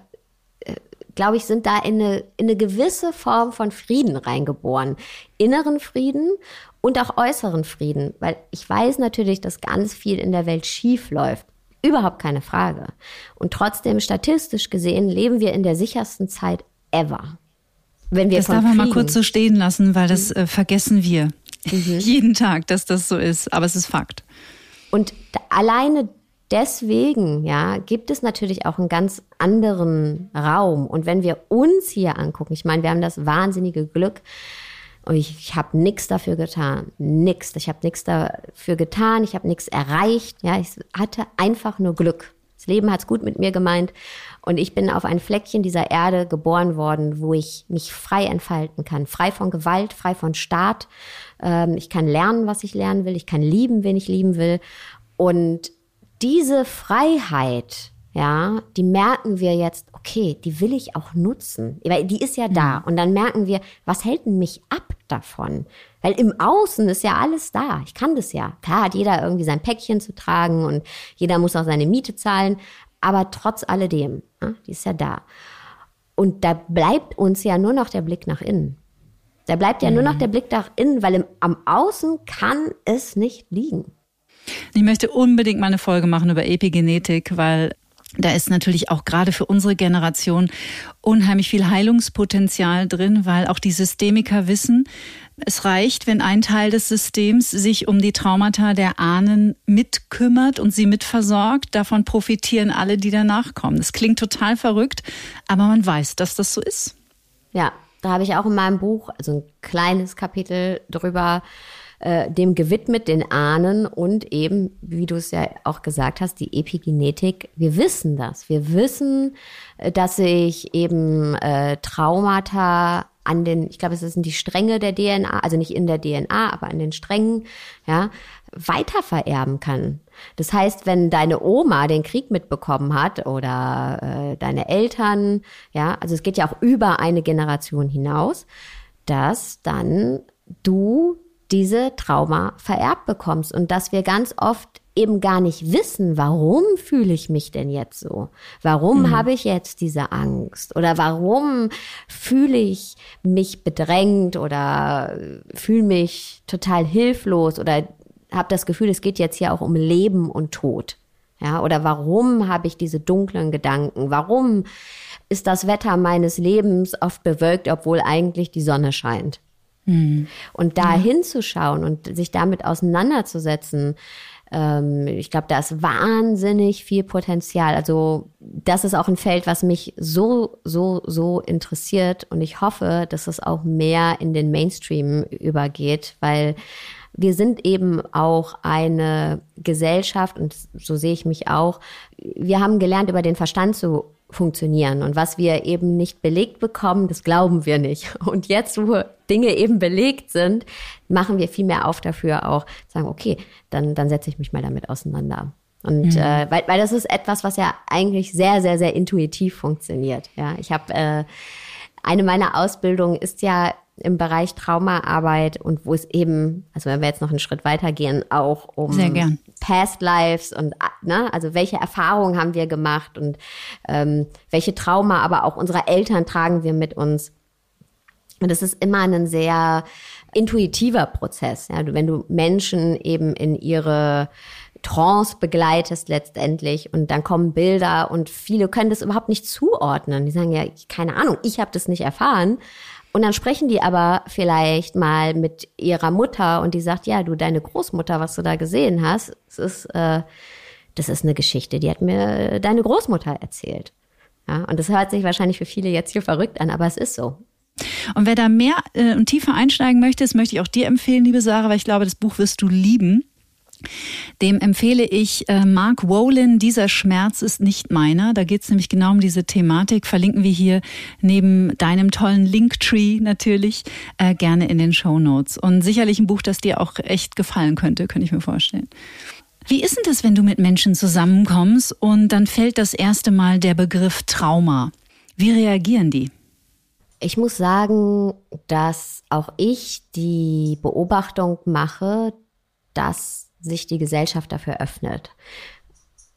äh, glaube ich, sind da in eine, in eine gewisse Form von Frieden reingeboren. Inneren Frieden und auch äußeren Frieden, weil ich weiß natürlich, dass ganz viel in der Welt schief läuft. Überhaupt keine Frage. Und trotzdem, statistisch gesehen, leben wir in der sichersten Zeit ever. Wenn wir das darf man mal kurz so stehen lassen, weil das äh, vergessen wir mhm. [laughs] jeden Tag, dass das so ist. Aber es ist Fakt. Und alleine deswegen, ja, gibt es natürlich auch einen ganz anderen Raum. Und wenn wir uns hier angucken, ich meine, wir haben das wahnsinnige Glück, und ich, ich habe nichts dafür getan, nichts. Ich habe nichts dafür getan, ich habe nichts erreicht. Ja, ich hatte einfach nur Glück. Das Leben hat's gut mit mir gemeint und ich bin auf ein Fleckchen dieser Erde geboren worden, wo ich mich frei entfalten kann, frei von Gewalt, frei von Staat. Ähm, ich kann lernen, was ich lernen will, ich kann lieben, wen ich lieben will und diese Freiheit, ja, die merken wir jetzt, okay, die will ich auch nutzen, weil die ist ja da. Mhm. Und dann merken wir, was hält denn mich ab davon? Weil im Außen ist ja alles da. Ich kann das ja. Klar hat jeder irgendwie sein Päckchen zu tragen und jeder muss auch seine Miete zahlen. Aber trotz alledem, ja, die ist ja da. Und da bleibt uns ja nur noch der Blick nach innen. Da bleibt ja nur noch mhm. der Blick nach innen, weil im, am Außen kann es nicht liegen. Ich möchte unbedingt mal eine Folge machen über Epigenetik, weil da ist natürlich auch gerade für unsere Generation unheimlich viel Heilungspotenzial drin, weil auch die Systemiker wissen, es reicht, wenn ein Teil des Systems sich um die Traumata der Ahnen mitkümmert und sie mitversorgt. Davon profitieren alle, die danach kommen. Das klingt total verrückt, aber man weiß, dass das so ist. Ja, da habe ich auch in meinem Buch, also ein kleines Kapitel drüber äh, dem gewidmet, den Ahnen und eben, wie du es ja auch gesagt hast, die Epigenetik. Wir wissen das. Wir wissen, äh, dass sich eben äh, Traumata an den, ich glaube, es sind die Stränge der DNA, also nicht in der DNA, aber an den Strängen, ja, weiter vererben kann. Das heißt, wenn deine Oma den Krieg mitbekommen hat oder äh, deine Eltern, ja, also es geht ja auch über eine Generation hinaus, dass dann du diese Trauma vererbt bekommst und dass wir ganz oft eben gar nicht wissen, warum fühle ich mich denn jetzt so? Warum mhm. habe ich jetzt diese Angst? Oder warum fühle ich mich bedrängt oder fühle mich total hilflos oder habe das Gefühl, es geht jetzt hier auch um Leben und Tod? Ja, oder warum habe ich diese dunklen Gedanken? Warum ist das Wetter meines Lebens oft bewölkt, obwohl eigentlich die Sonne scheint? Mhm. Und da ja. hinzuschauen und sich damit auseinanderzusetzen, Ähm, ich glaube, da ist wahnsinnig viel Potenzial. Also das ist auch ein Feld, was mich so, so, so interessiert. Und ich hoffe, dass es auch mehr in den Mainstream übergeht, weil wir sind eben auch eine Gesellschaft, und so sehe ich mich auch, wir haben gelernt, über den Verstand zu funktionieren. Und was wir eben nicht belegt bekommen, das glauben wir nicht. Und jetzt, wo Dinge eben belegt sind, machen wir viel mehr auf dafür auch, sagen, okay, dann, dann setze ich mich mal damit auseinander. Und mhm. äh, weil, weil das ist etwas, was ja eigentlich sehr, sehr, sehr intuitiv funktioniert. Ja, ich habe äh, eine meiner Ausbildungen ist ja im Bereich Traumaarbeit und wo es eben, also wenn wir jetzt noch einen Schritt weiter gehen, auch um Past Lives und ne, also welche Erfahrungen haben wir gemacht und ähm, welche Trauma, aber auch unserer Eltern tragen wir mit uns. Und das ist immer ein sehr intuitiver Prozess. Ja, wenn du Menschen eben in ihre Trance begleitest letztendlich und dann kommen Bilder und viele können das überhaupt nicht zuordnen. Die sagen ja, keine Ahnung, ich habe das nicht erfahren, und dann sprechen die aber vielleicht mal mit ihrer Mutter und die sagt, ja, du, deine Großmutter, was du da gesehen hast, das ist, äh, das ist eine Geschichte, die hat mir deine Großmutter erzählt. Ja, und das hört sich wahrscheinlich für viele jetzt hier verrückt an, aber es ist so. Und wer da mehr äh, und tiefer einsteigen möchte, das möchte ich auch dir empfehlen, liebe Sarah, weil ich glaube, das Buch wirst du lieben. Dem empfehle ich äh, Mark Wolin, Dieser Schmerz ist nicht meiner. Da geht es nämlich genau um diese Thematik. Verlinken wir hier neben deinem tollen Linktree natürlich äh, gerne in den Show Notes. Und sicherlich ein Buch, das dir auch echt gefallen könnte, könnte ich mir vorstellen. Wie ist denn das, wenn du mit Menschen zusammenkommst und dann fällt das erste Mal der Begriff Trauma? Wie reagieren die? Ich muss sagen, dass auch ich die Beobachtung mache, dass sich die Gesellschaft dafür öffnet.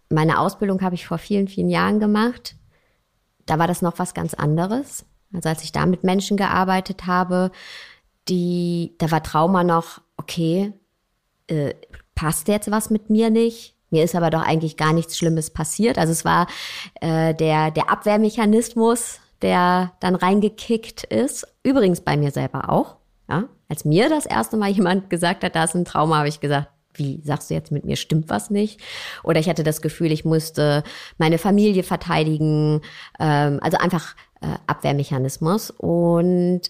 Meine Ausbildung habe ich vor vielen, vielen Jahren gemacht. Da war das noch was ganz anderes. Also als ich da mit Menschen gearbeitet habe, die, da war Trauma noch, okay, äh, passt jetzt was mit mir nicht? Mir ist aber doch eigentlich gar nichts Schlimmes passiert. Also es war äh, der, der Abwehrmechanismus, der dann reingekickt ist. Übrigens bei mir selber auch. Ja? Als mir das erste Mal jemand gesagt hat, da ist ein Trauma, habe ich gesagt, wie sagst du jetzt mit mir stimmt was nicht? Oder ich hatte das Gefühl, ich musste meine Familie verteidigen, ähm, also einfach äh, Abwehrmechanismus. Und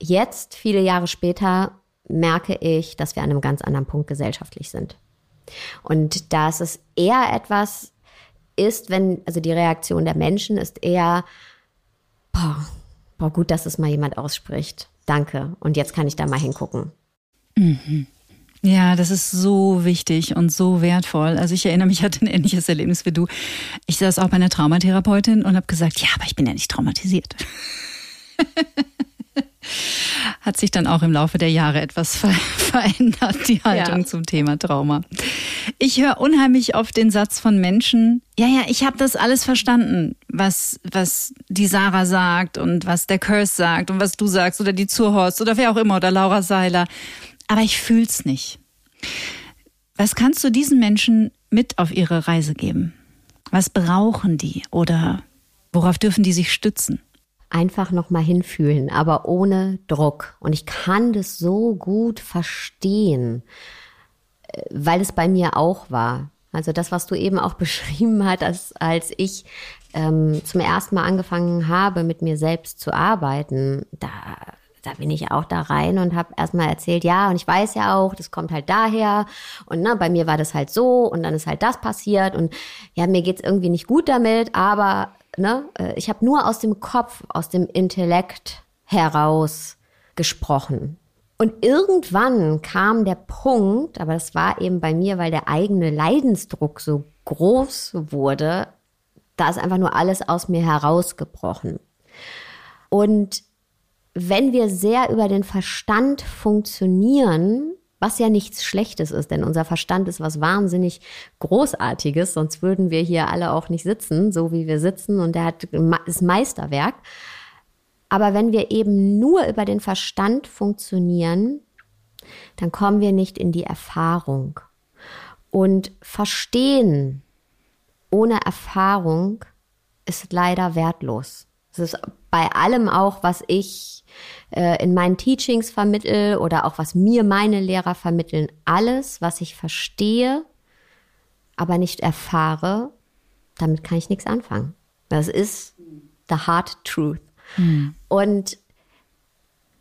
jetzt, viele Jahre später, merke ich, dass wir an einem ganz anderen Punkt gesellschaftlich sind. Und dass es eher etwas ist, wenn, also die Reaktion der Menschen ist eher, boah, boah gut, dass es mal jemand ausspricht. Danke. Und jetzt kann ich da mal hingucken. Mhm. Ja, das ist so wichtig und so wertvoll. Also ich erinnere mich, ich hatte ein ähnliches Erlebnis wie du. Ich saß auch bei einer Traumatherapeutin und habe gesagt, ja, aber ich bin ja nicht traumatisiert. [laughs] Hat sich dann auch im Laufe der Jahre etwas [laughs] ver verändert, die Haltung ja. zum Thema Trauma. Ich höre unheimlich oft den Satz von Menschen, ja, ja, ich habe das alles verstanden, was, was die Sarah sagt und was der Curse sagt und was du sagst oder die Zurhorst oder wer auch immer oder Laura Seiler aber ich fühl's nicht. Was kannst du diesen Menschen mit auf ihre Reise geben? Was brauchen die oder worauf dürfen die sich stützen? Einfach noch mal hinfühlen, aber ohne Druck. Und ich kann das so gut verstehen, äh, weil es bei mir auch war. Also das, was du eben auch [laughs] beschrieben hast, als, als ich ähm, zum ersten Mal angefangen habe, mit mir selbst zu arbeiten, da da bin ich auch da rein und habe erstmal erzählt, ja, und ich weiß ja auch, das kommt halt daher und ne, bei mir war das halt so und dann ist halt das passiert und ja, mir geht's irgendwie nicht gut damit, aber ne, äh, ich habe nur aus dem Kopf, aus dem Intellekt heraus gesprochen. Und irgendwann kam der Punkt, aber das war eben bei mir, weil der eigene Leidensdruck so groß wurde, da ist einfach nur alles aus mir herausgebrochen. Und wenn wir sehr über den Verstand funktionieren, was ja nichts Schlechtes ist, denn unser Verstand ist was wahnsinnig Großartiges, sonst würden wir hier alle auch nicht sitzen, so wie wir sitzen, und der hat das Meisterwerk. Aber wenn wir eben nur über den Verstand funktionieren, dann kommen wir nicht in die Erfahrung. Und verstehen ohne Erfahrung ist leider wertlos. Es ist bei allem auch, was ich äh, in meinen Teachings vermittel oder auch was mir meine Lehrer vermitteln, alles, was ich verstehe, aber nicht erfahre, damit kann ich nichts anfangen. Das ist the hard truth. Mhm. Und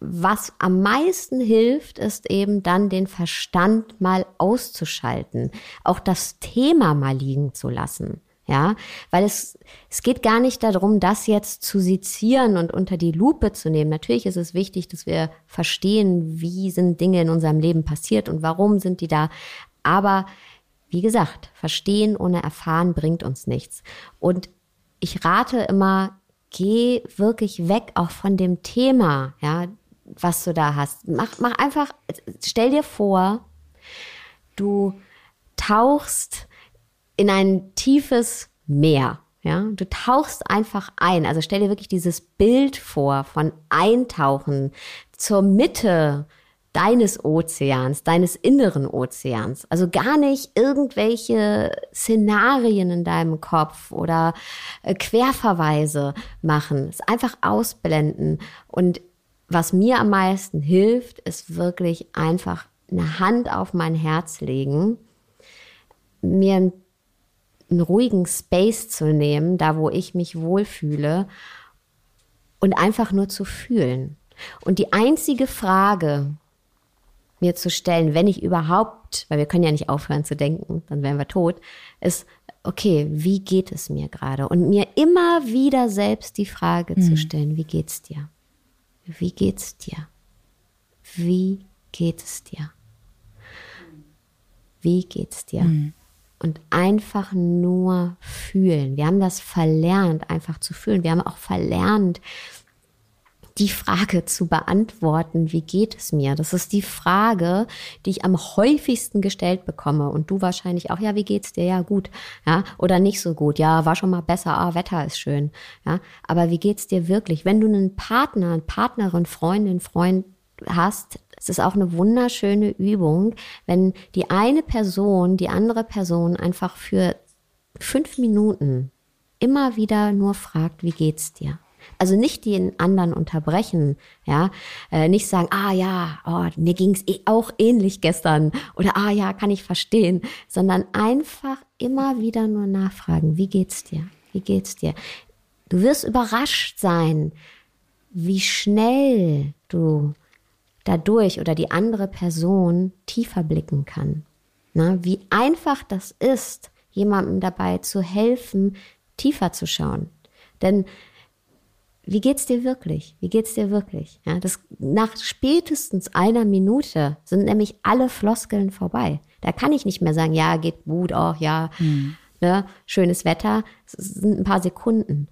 was am meisten hilft, ist eben dann den Verstand mal auszuschalten, auch das Thema mal liegen zu lassen. Ja, weil es, es geht gar nicht darum, das jetzt zu sezieren und unter die Lupe zu nehmen. Natürlich ist es wichtig, dass wir verstehen, wie sind Dinge in unserem Leben passiert und warum sind die da. Aber wie gesagt, verstehen ohne erfahren bringt uns nichts. Und ich rate immer, geh wirklich weg auch von dem Thema, ja, was du da hast. Mach, mach einfach, stell dir vor, du tauchst in ein tiefes Meer. Ja, du tauchst einfach ein. Also stell dir wirklich dieses Bild vor von Eintauchen zur Mitte deines Ozeans, deines inneren Ozeans. Also gar nicht irgendwelche Szenarien in deinem Kopf oder äh, Querverweise machen. Es einfach ausblenden. Und was mir am meisten hilft, ist wirklich einfach eine Hand auf mein Herz legen, mir einen, einen ruhigen Space zu nehmen, da wo ich mich wohlfühle und einfach nur zu fühlen. Und die einzige Frage, mir zu stellen, wenn ich überhaupt, weil wir können ja nicht aufhören zu denken, dann wären wir tot, ist, okay, wie geht es mir gerade? Und mir immer wieder selbst die Frage mhm. zu stellen, wie geht's dir? Wie geht's dir? Wie geht es dir? Wie geht's dir? Mhm. Und einfach nur fühlen. Wir haben das verlernt, einfach zu fühlen. Wir haben auch verlernt, die Frage zu beantworten, wie geht es mir? Das ist die Frage, die ich am häufigsten gestellt bekomme. Und du wahrscheinlich auch, ja, wie geht's dir? Ja, gut. Ja, oder nicht so gut. Ja, war schon mal besser. Ah, Wetter ist schön. Ja, aber wie geht's dir wirklich? Wenn du einen Partner, eine Partnerin, Freundin, Freund hast, es ist auch eine wunderschöne Übung, wenn die eine Person, die andere Person einfach für fünf Minuten immer wieder nur fragt, wie geht's dir? Also nicht den anderen unterbrechen, ja, äh, nicht sagen, ah ja, oh, mir ging's eh auch ähnlich gestern oder ah ja, kann ich verstehen, sondern einfach immer wieder nur nachfragen, wie geht's dir? Wie geht's dir? Du wirst überrascht sein, wie schnell du dadurch oder die andere Person tiefer blicken kann. Na, wie einfach das ist, jemandem dabei zu helfen, tiefer zu schauen. Denn wie geht's dir wirklich? Wie geht's dir wirklich? Ja, das, nach spätestens einer Minute sind nämlich alle Floskeln vorbei. Da kann ich nicht mehr sagen, ja, geht gut, auch oh, ja, mhm. ne, schönes Wetter. Es sind ein paar Sekunden.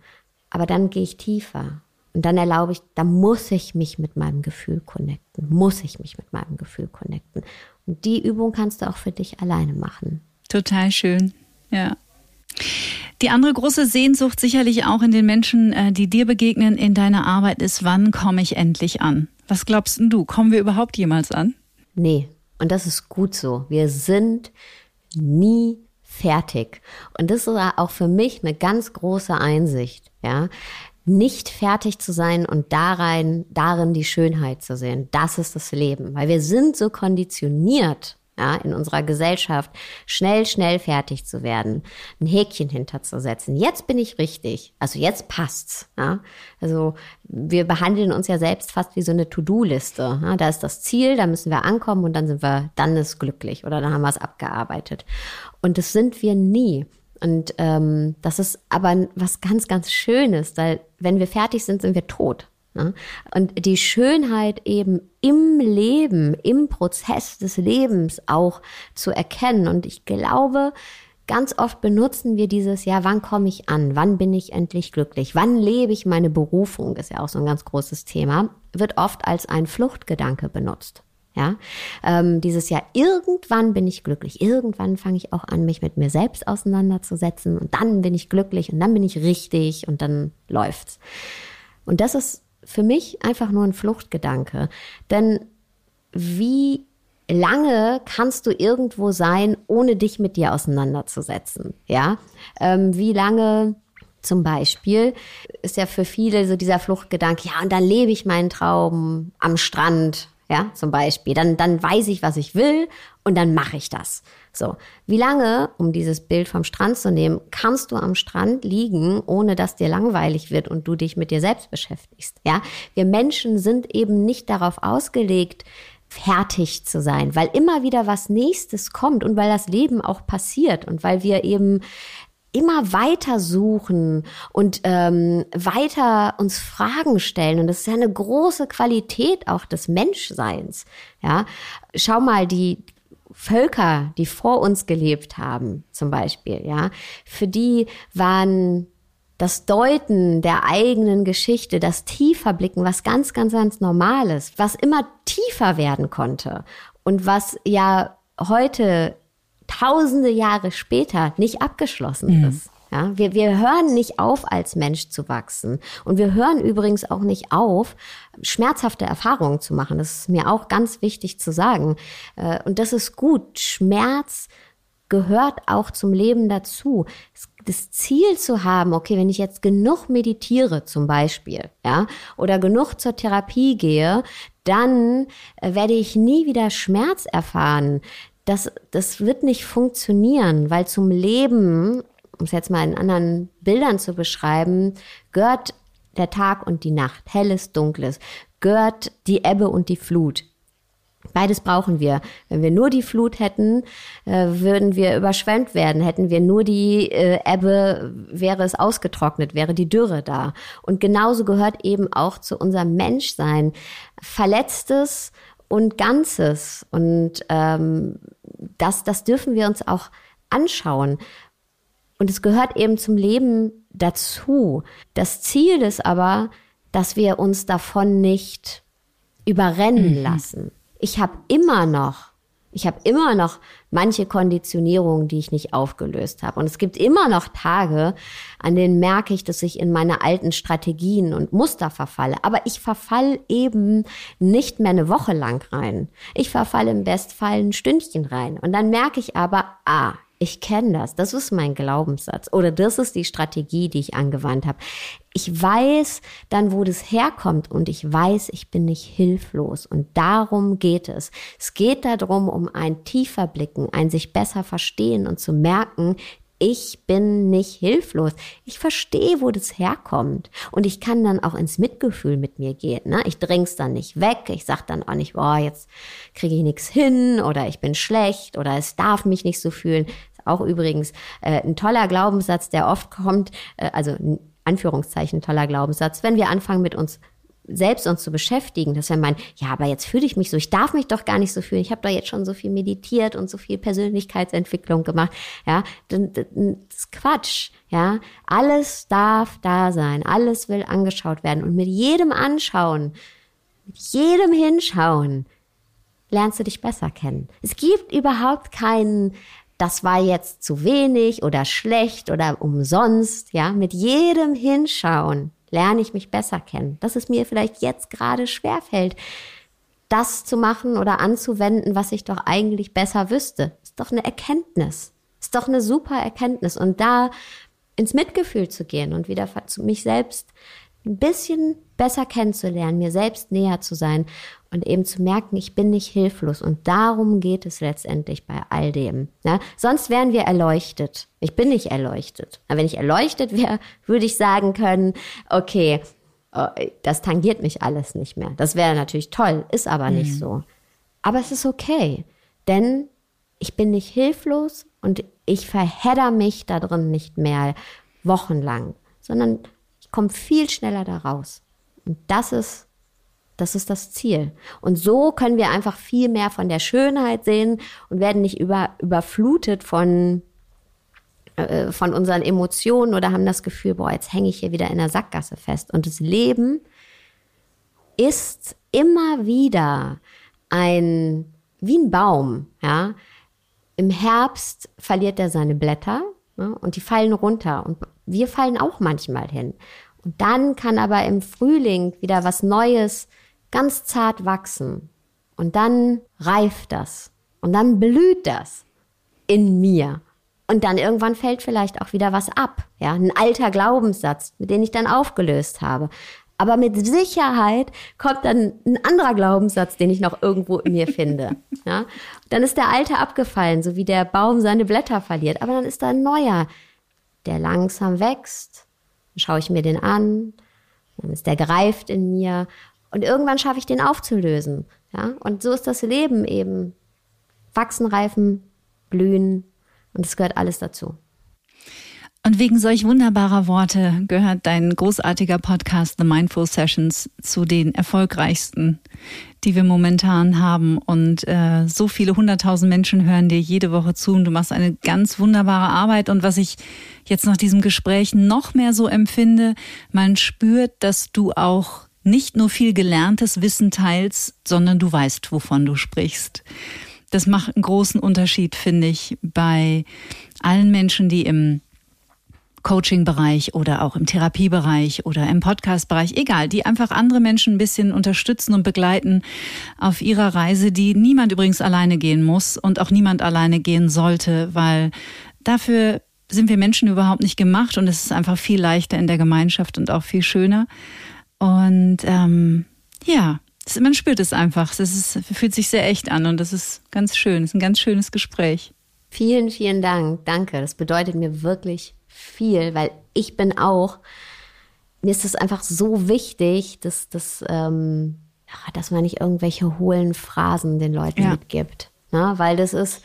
Aber dann gehe ich tiefer. Und dann erlaube ich, da muss ich mich mit meinem Gefühl connecten. Muss ich mich mit meinem Gefühl connecten. Und die Übung kannst du auch für dich alleine machen. Total schön. Ja. Die andere große Sehnsucht sicherlich auch in den Menschen, äh, die dir begegnen in deiner Arbeit ist, wann komme ich endlich an? Was glaubst du? Kommen wir überhaupt jemals an? Nee, und das ist gut so. Wir sind nie fertig. Und das ist auch für mich eine ganz große Einsicht, ja. Nicht fertig zu sein und darin, darin die Schönheit zu sehen. Das ist das Leben. Weil wir sind so konditioniert, ja, in unserer Gesellschaft, schnell, schnell fertig zu werden, ein Häkchen hinterzusetzen. Jetzt bin ich richtig. Also jetzt passt's. Ja. Also wir behandeln uns ja selbst fast wie so eine To-Do-Liste. Ja. Da ist das Ziel, da müssen wir ankommen und dann sind wir, dann ist glücklich oder dann haben wir es abgearbeitet. Und das sind wir nie. Und ähm, das ist aber was ganz, ganz Schönes, weil wenn wir fertig sind, sind wir tot. Ne? Und die Schönheit eben im Leben, im Prozess des Lebens auch zu erkennen. Und ich glaube, ganz oft benutzen wir dieses, ja, wann komme ich an? Wann bin ich endlich glücklich? Wann lebe ich meine Berufung? Ist ja auch so ein ganz großes Thema. Wird oft als ein Fluchtgedanke benutzt. Ja, ähm, dieses Jahr, irgendwann bin ich glücklich, irgendwann fange ich auch an, mich mit mir selbst auseinanderzusetzen und dann bin ich glücklich und dann bin ich richtig und dann läuft's. Und das ist für mich einfach nur ein Fluchtgedanke. Denn wie lange kannst du irgendwo sein, ohne dich mit dir auseinanderzusetzen? Ja, ähm, wie lange Zum Beispiel ist ja für viele so dieser Fluchtgedanke, ja, und dann lebe ich meinen Traum am Strand, ja, zum Beispiel. Dann, dann weiß ich, was ich will und dann mache ich das. So, wie lange, um dieses Bild vom Strand zu nehmen, kannst du am Strand liegen, ohne dass dir langweilig wird und du dich mit dir selbst beschäftigst? Ja, wir Menschen sind eben nicht darauf ausgelegt, fertig zu sein, weil immer wieder was Nächstes kommt und weil das Leben auch passiert und weil wir eben immer weiter suchen und ähm, weiter uns Fragen stellen. Und das ist ja eine große Qualität auch des Menschseins. Ja, schau mal die Völker, die vor uns gelebt haben, zum Beispiel. Ja, für die waren das Deuten der eigenen Geschichte, das tiefer blicken, was ganz, ganz, ganz Normales, was immer tiefer werden konnte und was ja heute tausende Jahre später nicht abgeschlossen mhm. ist. Ja, wir, wir hören nicht auf, als Mensch zu wachsen. Und wir hören übrigens auch nicht auf, schmerzhafte Erfahrungen zu machen. Das ist mir auch ganz wichtig zu sagen. Äh, und das ist gut. Schmerz gehört auch zum Leben dazu. Das Ziel zu haben, okay, wenn ich jetzt genug meditiere zum Beispiel, ja, oder genug zur Therapie gehe, dann äh, werde ich nie wieder Schmerz erfahren das, das wird nicht funktionieren, weil zum Leben, um es jetzt mal in anderen Bildern zu beschreiben, gehört der Tag und die Nacht, helles, dunkles, gehört die Ebbe und die Flut. Beides brauchen wir. Wenn wir nur die Flut hätten, äh, würden wir überschwemmt werden. Hätten wir nur die äh, Ebbe, wäre es ausgetrocknet, wäre die Dürre da. Und genauso gehört eben auch zu unserem Menschsein Verletztes und Ganzes. Und ähm, das, das dürfen wir uns auch anschauen. Und es gehört eben zum Leben dazu. Das Ziel ist aber, dass wir uns davon nicht überrennen mhm. lassen. Ich habe immer noch ich habe immer noch manche Konditionierungen, die ich nicht aufgelöst habe. Und es gibt immer noch Tage, an denen merke ich, dass ich in meine alten Strategien und Muster verfalle. Aber ich verfall eben nicht mehr eine Woche lang rein. Ich verfalle im Bestfall ein Stündchen rein. Und dann merke ich aber, ah, ich kenne das, das ist mein Glaubenssatz oder das ist die Strategie, die ich angewandt habe. Ich weiß dann, wo das herkommt und ich weiß, ich bin nicht hilflos und darum geht es. Es geht darum, um ein tiefer Blicken, ein sich besser verstehen und zu merken, ich bin nicht hilflos. Ich verstehe, wo das herkommt. Und ich kann dann auch ins Mitgefühl mit mir gehen. Ne? Ich dräng's dann nicht weg. Ich sag dann auch nicht, boah, jetzt kriege ich nichts hin oder ich bin schlecht oder es darf mich nicht so fühlen. Auch übrigens äh, ein toller Glaubenssatz, der oft kommt, äh, also Anführungszeichen toller Glaubenssatz, wenn wir anfangen mit uns selbst uns zu beschäftigen, dass wir meinen, ja, aber jetzt fühle ich mich so, ich darf mich doch gar nicht so fühlen, ich habe da jetzt schon so viel meditiert und so viel Persönlichkeitsentwicklung gemacht, ja, das ist Quatsch, ja, alles darf da sein, alles will angeschaut werden und mit jedem Anschauen, mit jedem Hinschauen lernst du dich besser kennen. Es gibt überhaupt keinen das war jetzt zu wenig oder schlecht oder umsonst, ja, mit jedem Hinschauen lerne ich mich besser kennen. Dass es mir vielleicht jetzt gerade schwerfällt, das zu machen oder anzuwenden, was ich doch eigentlich besser wüsste. Ist doch eine Erkenntnis. Ist doch eine super Erkenntnis. Und da ins Mitgefühl zu gehen und wieder zu mich selbst ein bisschen besser kennenzulernen, mir selbst näher zu sein und eben zu merken, ich bin nicht hilflos. Und darum geht es letztendlich bei all dem. Ja? Sonst wären wir erleuchtet. Ich bin nicht erleuchtet. Aber wenn ich erleuchtet wäre, würde ich sagen können, okay, oh, das tangiert mich alles nicht mehr. Das wäre natürlich toll, ist aber mhm. nicht so. Aber es ist okay, denn ich bin nicht hilflos und ich verhedder mich da drin nicht mehr wochenlang, sondern ich komme viel schneller da raus. Und das ist, das ist das Ziel. Und so können wir einfach viel mehr von der Schönheit sehen und werden nicht über, überflutet von, äh, von unseren Emotionen oder haben das Gefühl, boah, jetzt hänge ich hier wieder in der Sackgasse fest. Und das Leben ist immer wieder ein, wie ein Baum, ja. Im Herbst verliert er seine Blätter ne, und die fallen runter. Und wir fallen auch manchmal hin. Und dann kann aber im Frühling wieder was Neues ganz zart wachsen. Und dann reift das. Und dann blüht das in mir. Und dann irgendwann fällt vielleicht auch wieder was ab. Ja, ein alter Glaubenssatz, mit dem ich dann aufgelöst habe. Aber mit Sicherheit kommt dann ein anderer Glaubenssatz, den ich noch irgendwo in mir finde. [laughs] Ja? Dann ist der alte abgefallen, so wie der Baum seine Blätter verliert. Aber dann ist da ein neuer, der langsam wächst. Dann schaue ich mir den an. Dann ist der gereift in mir. Und irgendwann schaffe ich den aufzulösen. Ja? Und so ist das Leben eben. Wachsen, reifen, blühen, und es gehört alles dazu. Und wegen solch wunderbarer Worte gehört dein großartiger Podcast The Mindful Sessions zu den erfolgreichsten, die wir momentan haben. Und äh, so viele hunderttausend Menschen hören dir jede Woche zu und du machst eine ganz wunderbare Arbeit. Und was ich jetzt nach diesem Gespräch noch mehr so empfinde, man spürt, dass du auch nicht nur viel gelerntes Wissen teilst, sondern du weißt, wovon du sprichst. Das macht einen großen Unterschied, finde ich, bei allen Menschen, die im Coaching-Bereich oder auch im Therapiebereich oder im Podcast-Bereich, egal, die einfach andere Menschen ein bisschen unterstützen und begleiten auf ihrer Reise, die niemand übrigens alleine gehen muss und auch niemand alleine gehen sollte, weil dafür sind wir Menschen überhaupt nicht gemacht und es ist einfach viel leichter in der Gemeinschaft und auch viel schöner. Und ähm, ja, man spürt es einfach. Es ist, fühlt sich sehr echt an und das ist ganz schön. Es ist ein ganz schönes Gespräch. Vielen, vielen Dank. Danke. Das bedeutet mir wirklich viel, weil ich bin auch, mir ist es einfach so wichtig, dass, dass, ähm, dass man nicht irgendwelche hohlen Phrasen den Leuten ja. mitgibt. Ne? Weil das ist,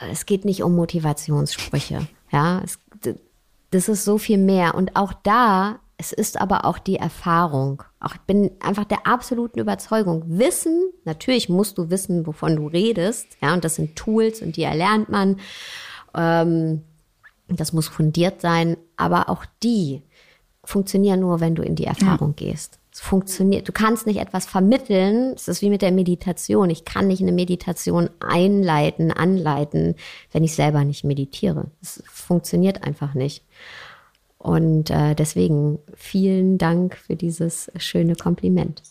äh, es geht nicht um Motivationssprüche. Ja, es, das ist so viel mehr. Und auch da es ist aber auch die Erfahrung. Auch ich bin einfach der absoluten Überzeugung. Wissen, natürlich musst du wissen, wovon du redest. Ja, und das sind Tools und die erlernt man. Ähm, das muss fundiert sein. Aber auch die funktionieren nur, wenn du in die Erfahrung ja. gehst. Es funktioniert. Du kannst nicht etwas vermitteln. Es ist wie mit der Meditation. Ich kann nicht eine Meditation einleiten, anleiten, wenn ich selber nicht meditiere. Es funktioniert einfach nicht. Und äh, deswegen vielen Dank für dieses schöne Kompliment.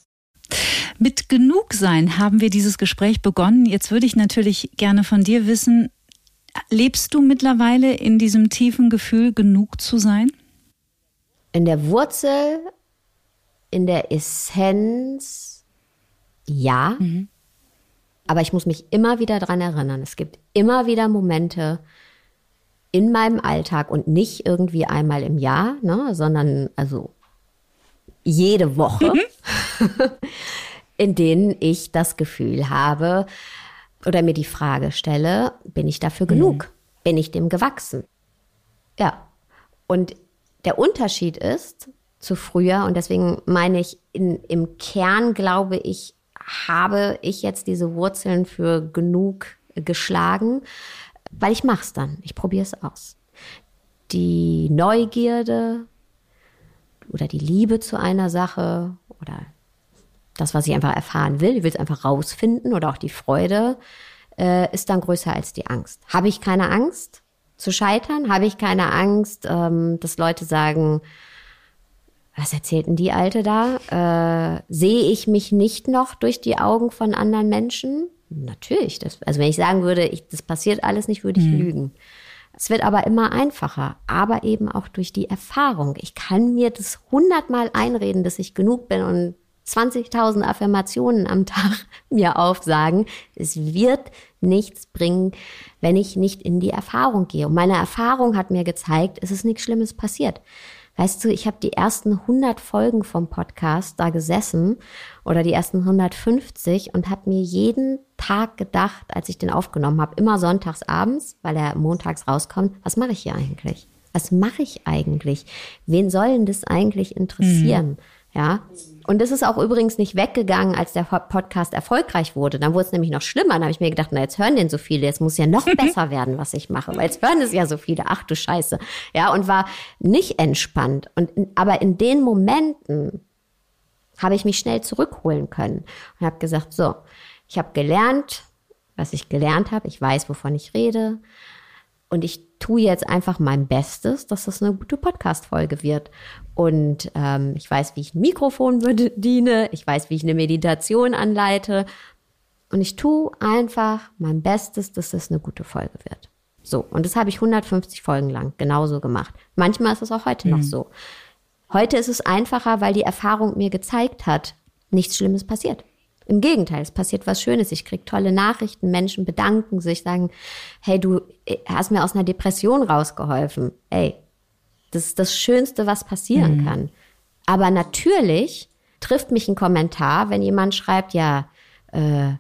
Mit genug sein haben wir dieses Gespräch begonnen. Jetzt würde ich natürlich gerne von dir wissen, lebst du mittlerweile in diesem tiefen Gefühl, genug zu sein? In der Wurzel, in der Essenz, ja. Mhm. Aber ich muss mich immer wieder daran erinnern. Es gibt immer wieder Momente, in meinem Alltag und nicht irgendwie einmal im Jahr, ne, sondern also jede Woche, mhm. [laughs] in denen ich das Gefühl habe oder mir die Frage stelle, bin ich dafür mhm. genug? Bin ich dem gewachsen? Ja. Und der Unterschied ist zu früher, und deswegen meine ich, in, im Kern glaube ich, habe ich jetzt diese Wurzeln für genug geschlagen. Weil ich mach's dann. Ich probiere es aus. Die Neugierde oder die Liebe zu einer Sache oder das, was ich einfach erfahren will, ich will es einfach rausfinden oder auch die Freude, äh, ist dann größer als die Angst. Habe ich keine Angst zu scheitern? Habe ich keine Angst, ähm, dass Leute sagen, was erzählt denn die Alte da? Äh, sehe ich mich nicht noch durch die Augen von anderen Menschen? Natürlich. Das, also wenn ich sagen würde, ich, das passiert alles nicht, würde ich mhm. lügen. Es wird aber immer einfacher, aber eben auch durch die Erfahrung. Ich kann mir das hundertmal einreden, dass ich genug bin und 20.000 Affirmationen am [laughs] Tag mir aufsagen. Es wird nichts bringen, wenn ich nicht in die Erfahrung gehe. Und meine Erfahrung hat mir gezeigt, es ist nichts Schlimmes passiert. Weißt du, ich habe die ersten 100 Folgen vom Podcast da gesessen oder die ersten 150 und habe mir jeden Tag gedacht, als ich den aufgenommen habe, immer sonntags abends, weil er montags rauskommt, was mache ich hier eigentlich? Was mache ich eigentlich? Wen soll denn das eigentlich interessieren? Mhm. Ja. Und das ist auch übrigens nicht weggegangen, als der Podcast erfolgreich wurde. Dann wurde es nämlich noch schlimmer. Dann habe ich mir gedacht, na, jetzt hören den so viele, jetzt muss ja noch [laughs] besser werden, was ich mache. Weil jetzt hören es ja so viele. Ach du Scheiße. Ja, und war nicht entspannt. Und, aber in den Momenten habe ich mich schnell zurückholen können und habe gesagt, so, ich habe gelernt, was ich gelernt habe. Ich weiß, wovon ich rede. Und ich tue jetzt einfach mein Bestes, dass das eine gute Podcast-Folge wird. Und ähm, ich weiß, wie ich ein Mikrofon bediene, ich weiß, wie ich eine Meditation anleite. Und ich tue einfach mein Bestes, dass das eine gute Folge wird. So, und das habe ich 150 Folgen lang genauso gemacht. Manchmal ist es auch heute mhm. noch so. Heute ist es einfacher, weil die Erfahrung mir gezeigt hat, nichts Schlimmes passiert. Im Gegenteil, es passiert was Schönes. Ich kriege tolle Nachrichten, Menschen bedanken sich, sagen, hey, du hast mir aus einer Depression rausgeholfen. Ey, das ist das Schönste, was passieren mhm. kann. Aber natürlich trifft mich ein Kommentar, wenn jemand schreibt, ja, äh,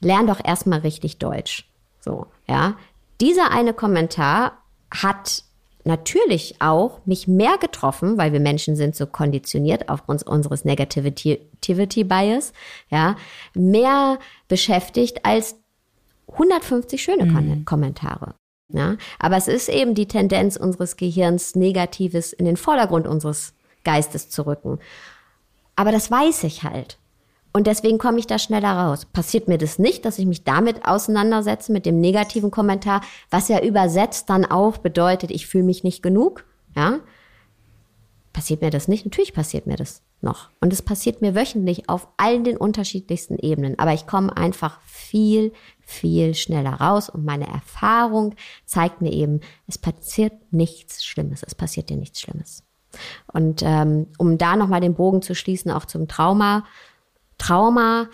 lern doch erstmal richtig Deutsch. So, ja. Dieser eine Kommentar hat natürlich auch mich mehr getroffen, weil wir Menschen sind so konditioniert aufgrund unseres Negativity Bias, ja, mehr beschäftigt als 150 schöne mhm. Kommentare. Ja, aber es ist eben die Tendenz unseres Gehirns, Negatives in den Vordergrund unseres Geistes zu rücken. Aber das weiß ich halt. Und deswegen komme ich da schneller raus. Passiert mir das nicht, dass ich mich damit auseinandersetze, mit dem negativen Kommentar, was ja übersetzt dann auch bedeutet, ich fühle mich nicht genug, ja? Passiert mir das nicht? Natürlich passiert mir das noch. Und es passiert mir wöchentlich auf allen den unterschiedlichsten Ebenen. Aber ich komme einfach viel, viel schneller raus. Und meine Erfahrung zeigt mir eben, es passiert nichts Schlimmes. Es passiert dir nichts Schlimmes. Und ähm, um da nochmal den Bogen zu schließen, auch zum Trauma, Trauma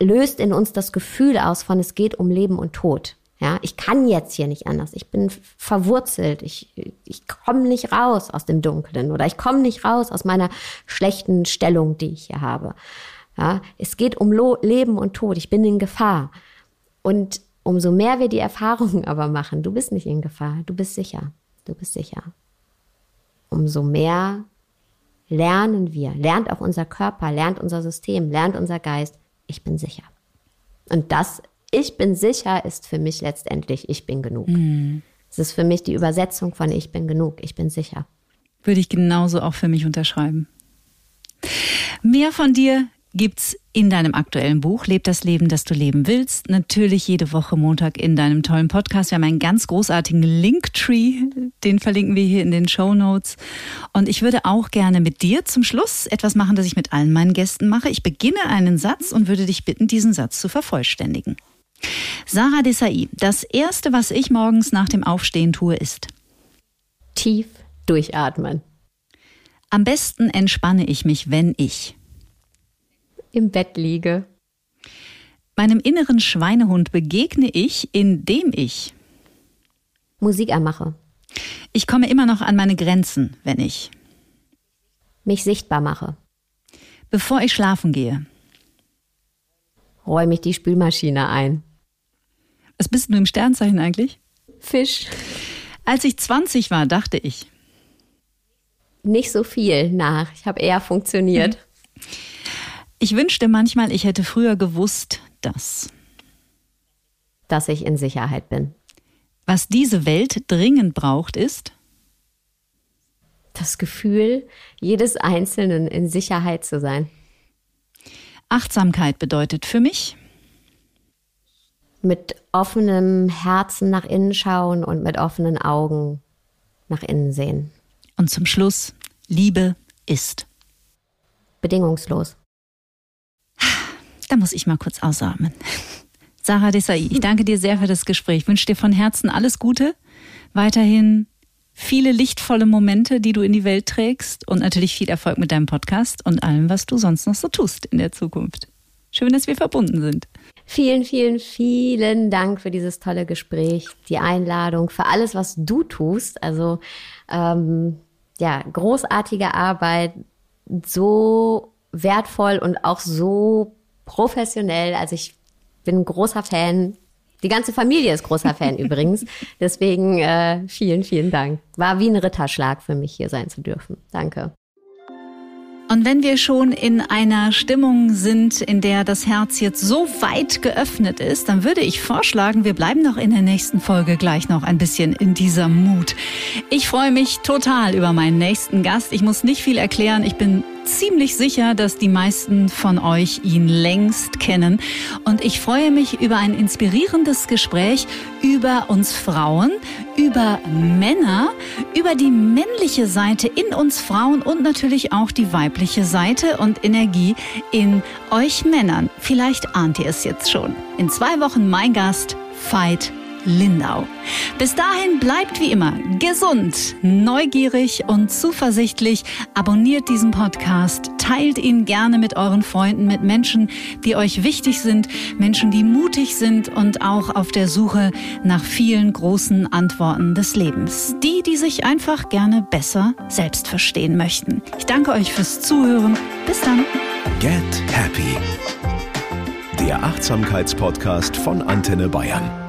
löst in uns das Gefühl aus von, es geht um Leben und Tod. Ja, ich kann jetzt hier nicht anders. Ich bin verwurzelt. Ich, ich komme nicht raus aus dem Dunklen oder ich komme nicht raus aus meiner schlechten Stellung, die ich hier habe. Ja, es geht um Lo Leben und Tod. Ich bin in Gefahr. Und umso mehr wir die Erfahrungen [laughs] aber machen, du bist nicht in Gefahr, du bist sicher. Du bist sicher. Umso mehr lernen wir, lernt auch unser Körper, lernt unser System, lernt unser Geist, ich bin sicher. Und das, ich bin sicher, ist für mich letztendlich, ich bin genug. Mhm. Es ist für mich die Übersetzung von ich bin genug, ich bin sicher. Würde ich genauso auch für mich unterschreiben. Mehr von dir gibt's in deinem aktuellen Buch Leb das Leben, das du leben willst. Natürlich jede Woche Montag in deinem tollen Podcast. Wir haben einen ganz großartigen Linktree, den verlinken wir hier in den Show Notes. Und ich würde auch gerne mit dir zum Schluss etwas machen, das ich mit allen meinen Gästen mache. Ich beginne einen Satz und würde dich bitten, diesen Satz zu vervollständigen. Sarah Desai, das erste, was ich morgens nach dem Aufstehen tue, ist tief durchatmen. Am besten entspanne ich mich, wenn ich im Bett liege. Meinem inneren Schweinehund begegne ich, indem ich Musik anmache. Ich komme immer noch an meine Grenzen, wenn ich mich sichtbar mache. Bevor ich schlafen gehe, räume ich die Spülmaschine ein. Was bist du im Sternzeichen eigentlich? Fisch. Als ich 20 war, dachte ich. Nicht so viel nach. Ich habe eher funktioniert. Hm. [laughs] Ich wünschte manchmal, ich hätte früher gewusst, dass. Dass ich in Sicherheit bin. Was diese Welt dringend braucht, ist. Das Gefühl, jedes Einzelnen in Sicherheit zu sein. Achtsamkeit bedeutet für mich. Mit offenem Herzen nach innen schauen und mit offenen Augen nach innen sehen. Und zum Schluss, Liebe ist. Bedingungslos. Da muss ich mal kurz ausatmen. Sarah Desai, ich danke dir sehr für das Gespräch. Ich wünsche dir von Herzen alles Gute. Weiterhin viele lichtvolle Momente, die du in die Welt trägst und natürlich viel Erfolg mit deinem Podcast und allem, was du sonst noch so tust in der Zukunft. Schön, dass wir verbunden sind. Vielen, vielen, vielen Dank für dieses tolle Gespräch, die Einladung, für alles, was du tust. Also ähm, ja, großartige Arbeit, so wertvoll und auch so professionell. Also ich bin ein großer Fan. Die ganze Familie ist großer Fan [laughs] übrigens. Deswegen äh, vielen, vielen Dank. War wie ein Ritterschlag für mich, hier sein zu dürfen. Danke. Und wenn wir schon in einer Stimmung sind, in der das Herz jetzt so weit geöffnet ist, dann würde ich vorschlagen, wir bleiben noch in der nächsten Folge gleich noch ein bisschen in dieser Mut. Ich freue mich total über meinen nächsten Gast. Ich muss nicht viel erklären. Ich bin ziemlich sicher, dass die meisten von euch ihn längst kennen. Und ich freue mich über ein inspirierendes Gespräch über uns Frauen, über Männer, über die männliche Seite in uns Frauen und natürlich auch die weibliche Seite und Energie in euch Männern. Vielleicht ahnt ihr es jetzt schon. In zwei Wochen mein Gast, Veit Lindau. Bis dahin bleibt wie immer gesund, neugierig und zuversichtlich. Abonniert diesen Podcast, teilt ihn gerne mit euren Freunden, mit Menschen, die euch wichtig sind, Menschen, die mutig sind und auch auf der Suche nach vielen großen Antworten des Lebens. Die, die sich einfach gerne besser selbst verstehen möchten. Ich danke euch fürs Zuhören. Bis dann. Get Happy. Der Achtsamkeitspodcast von Antenne Bayern.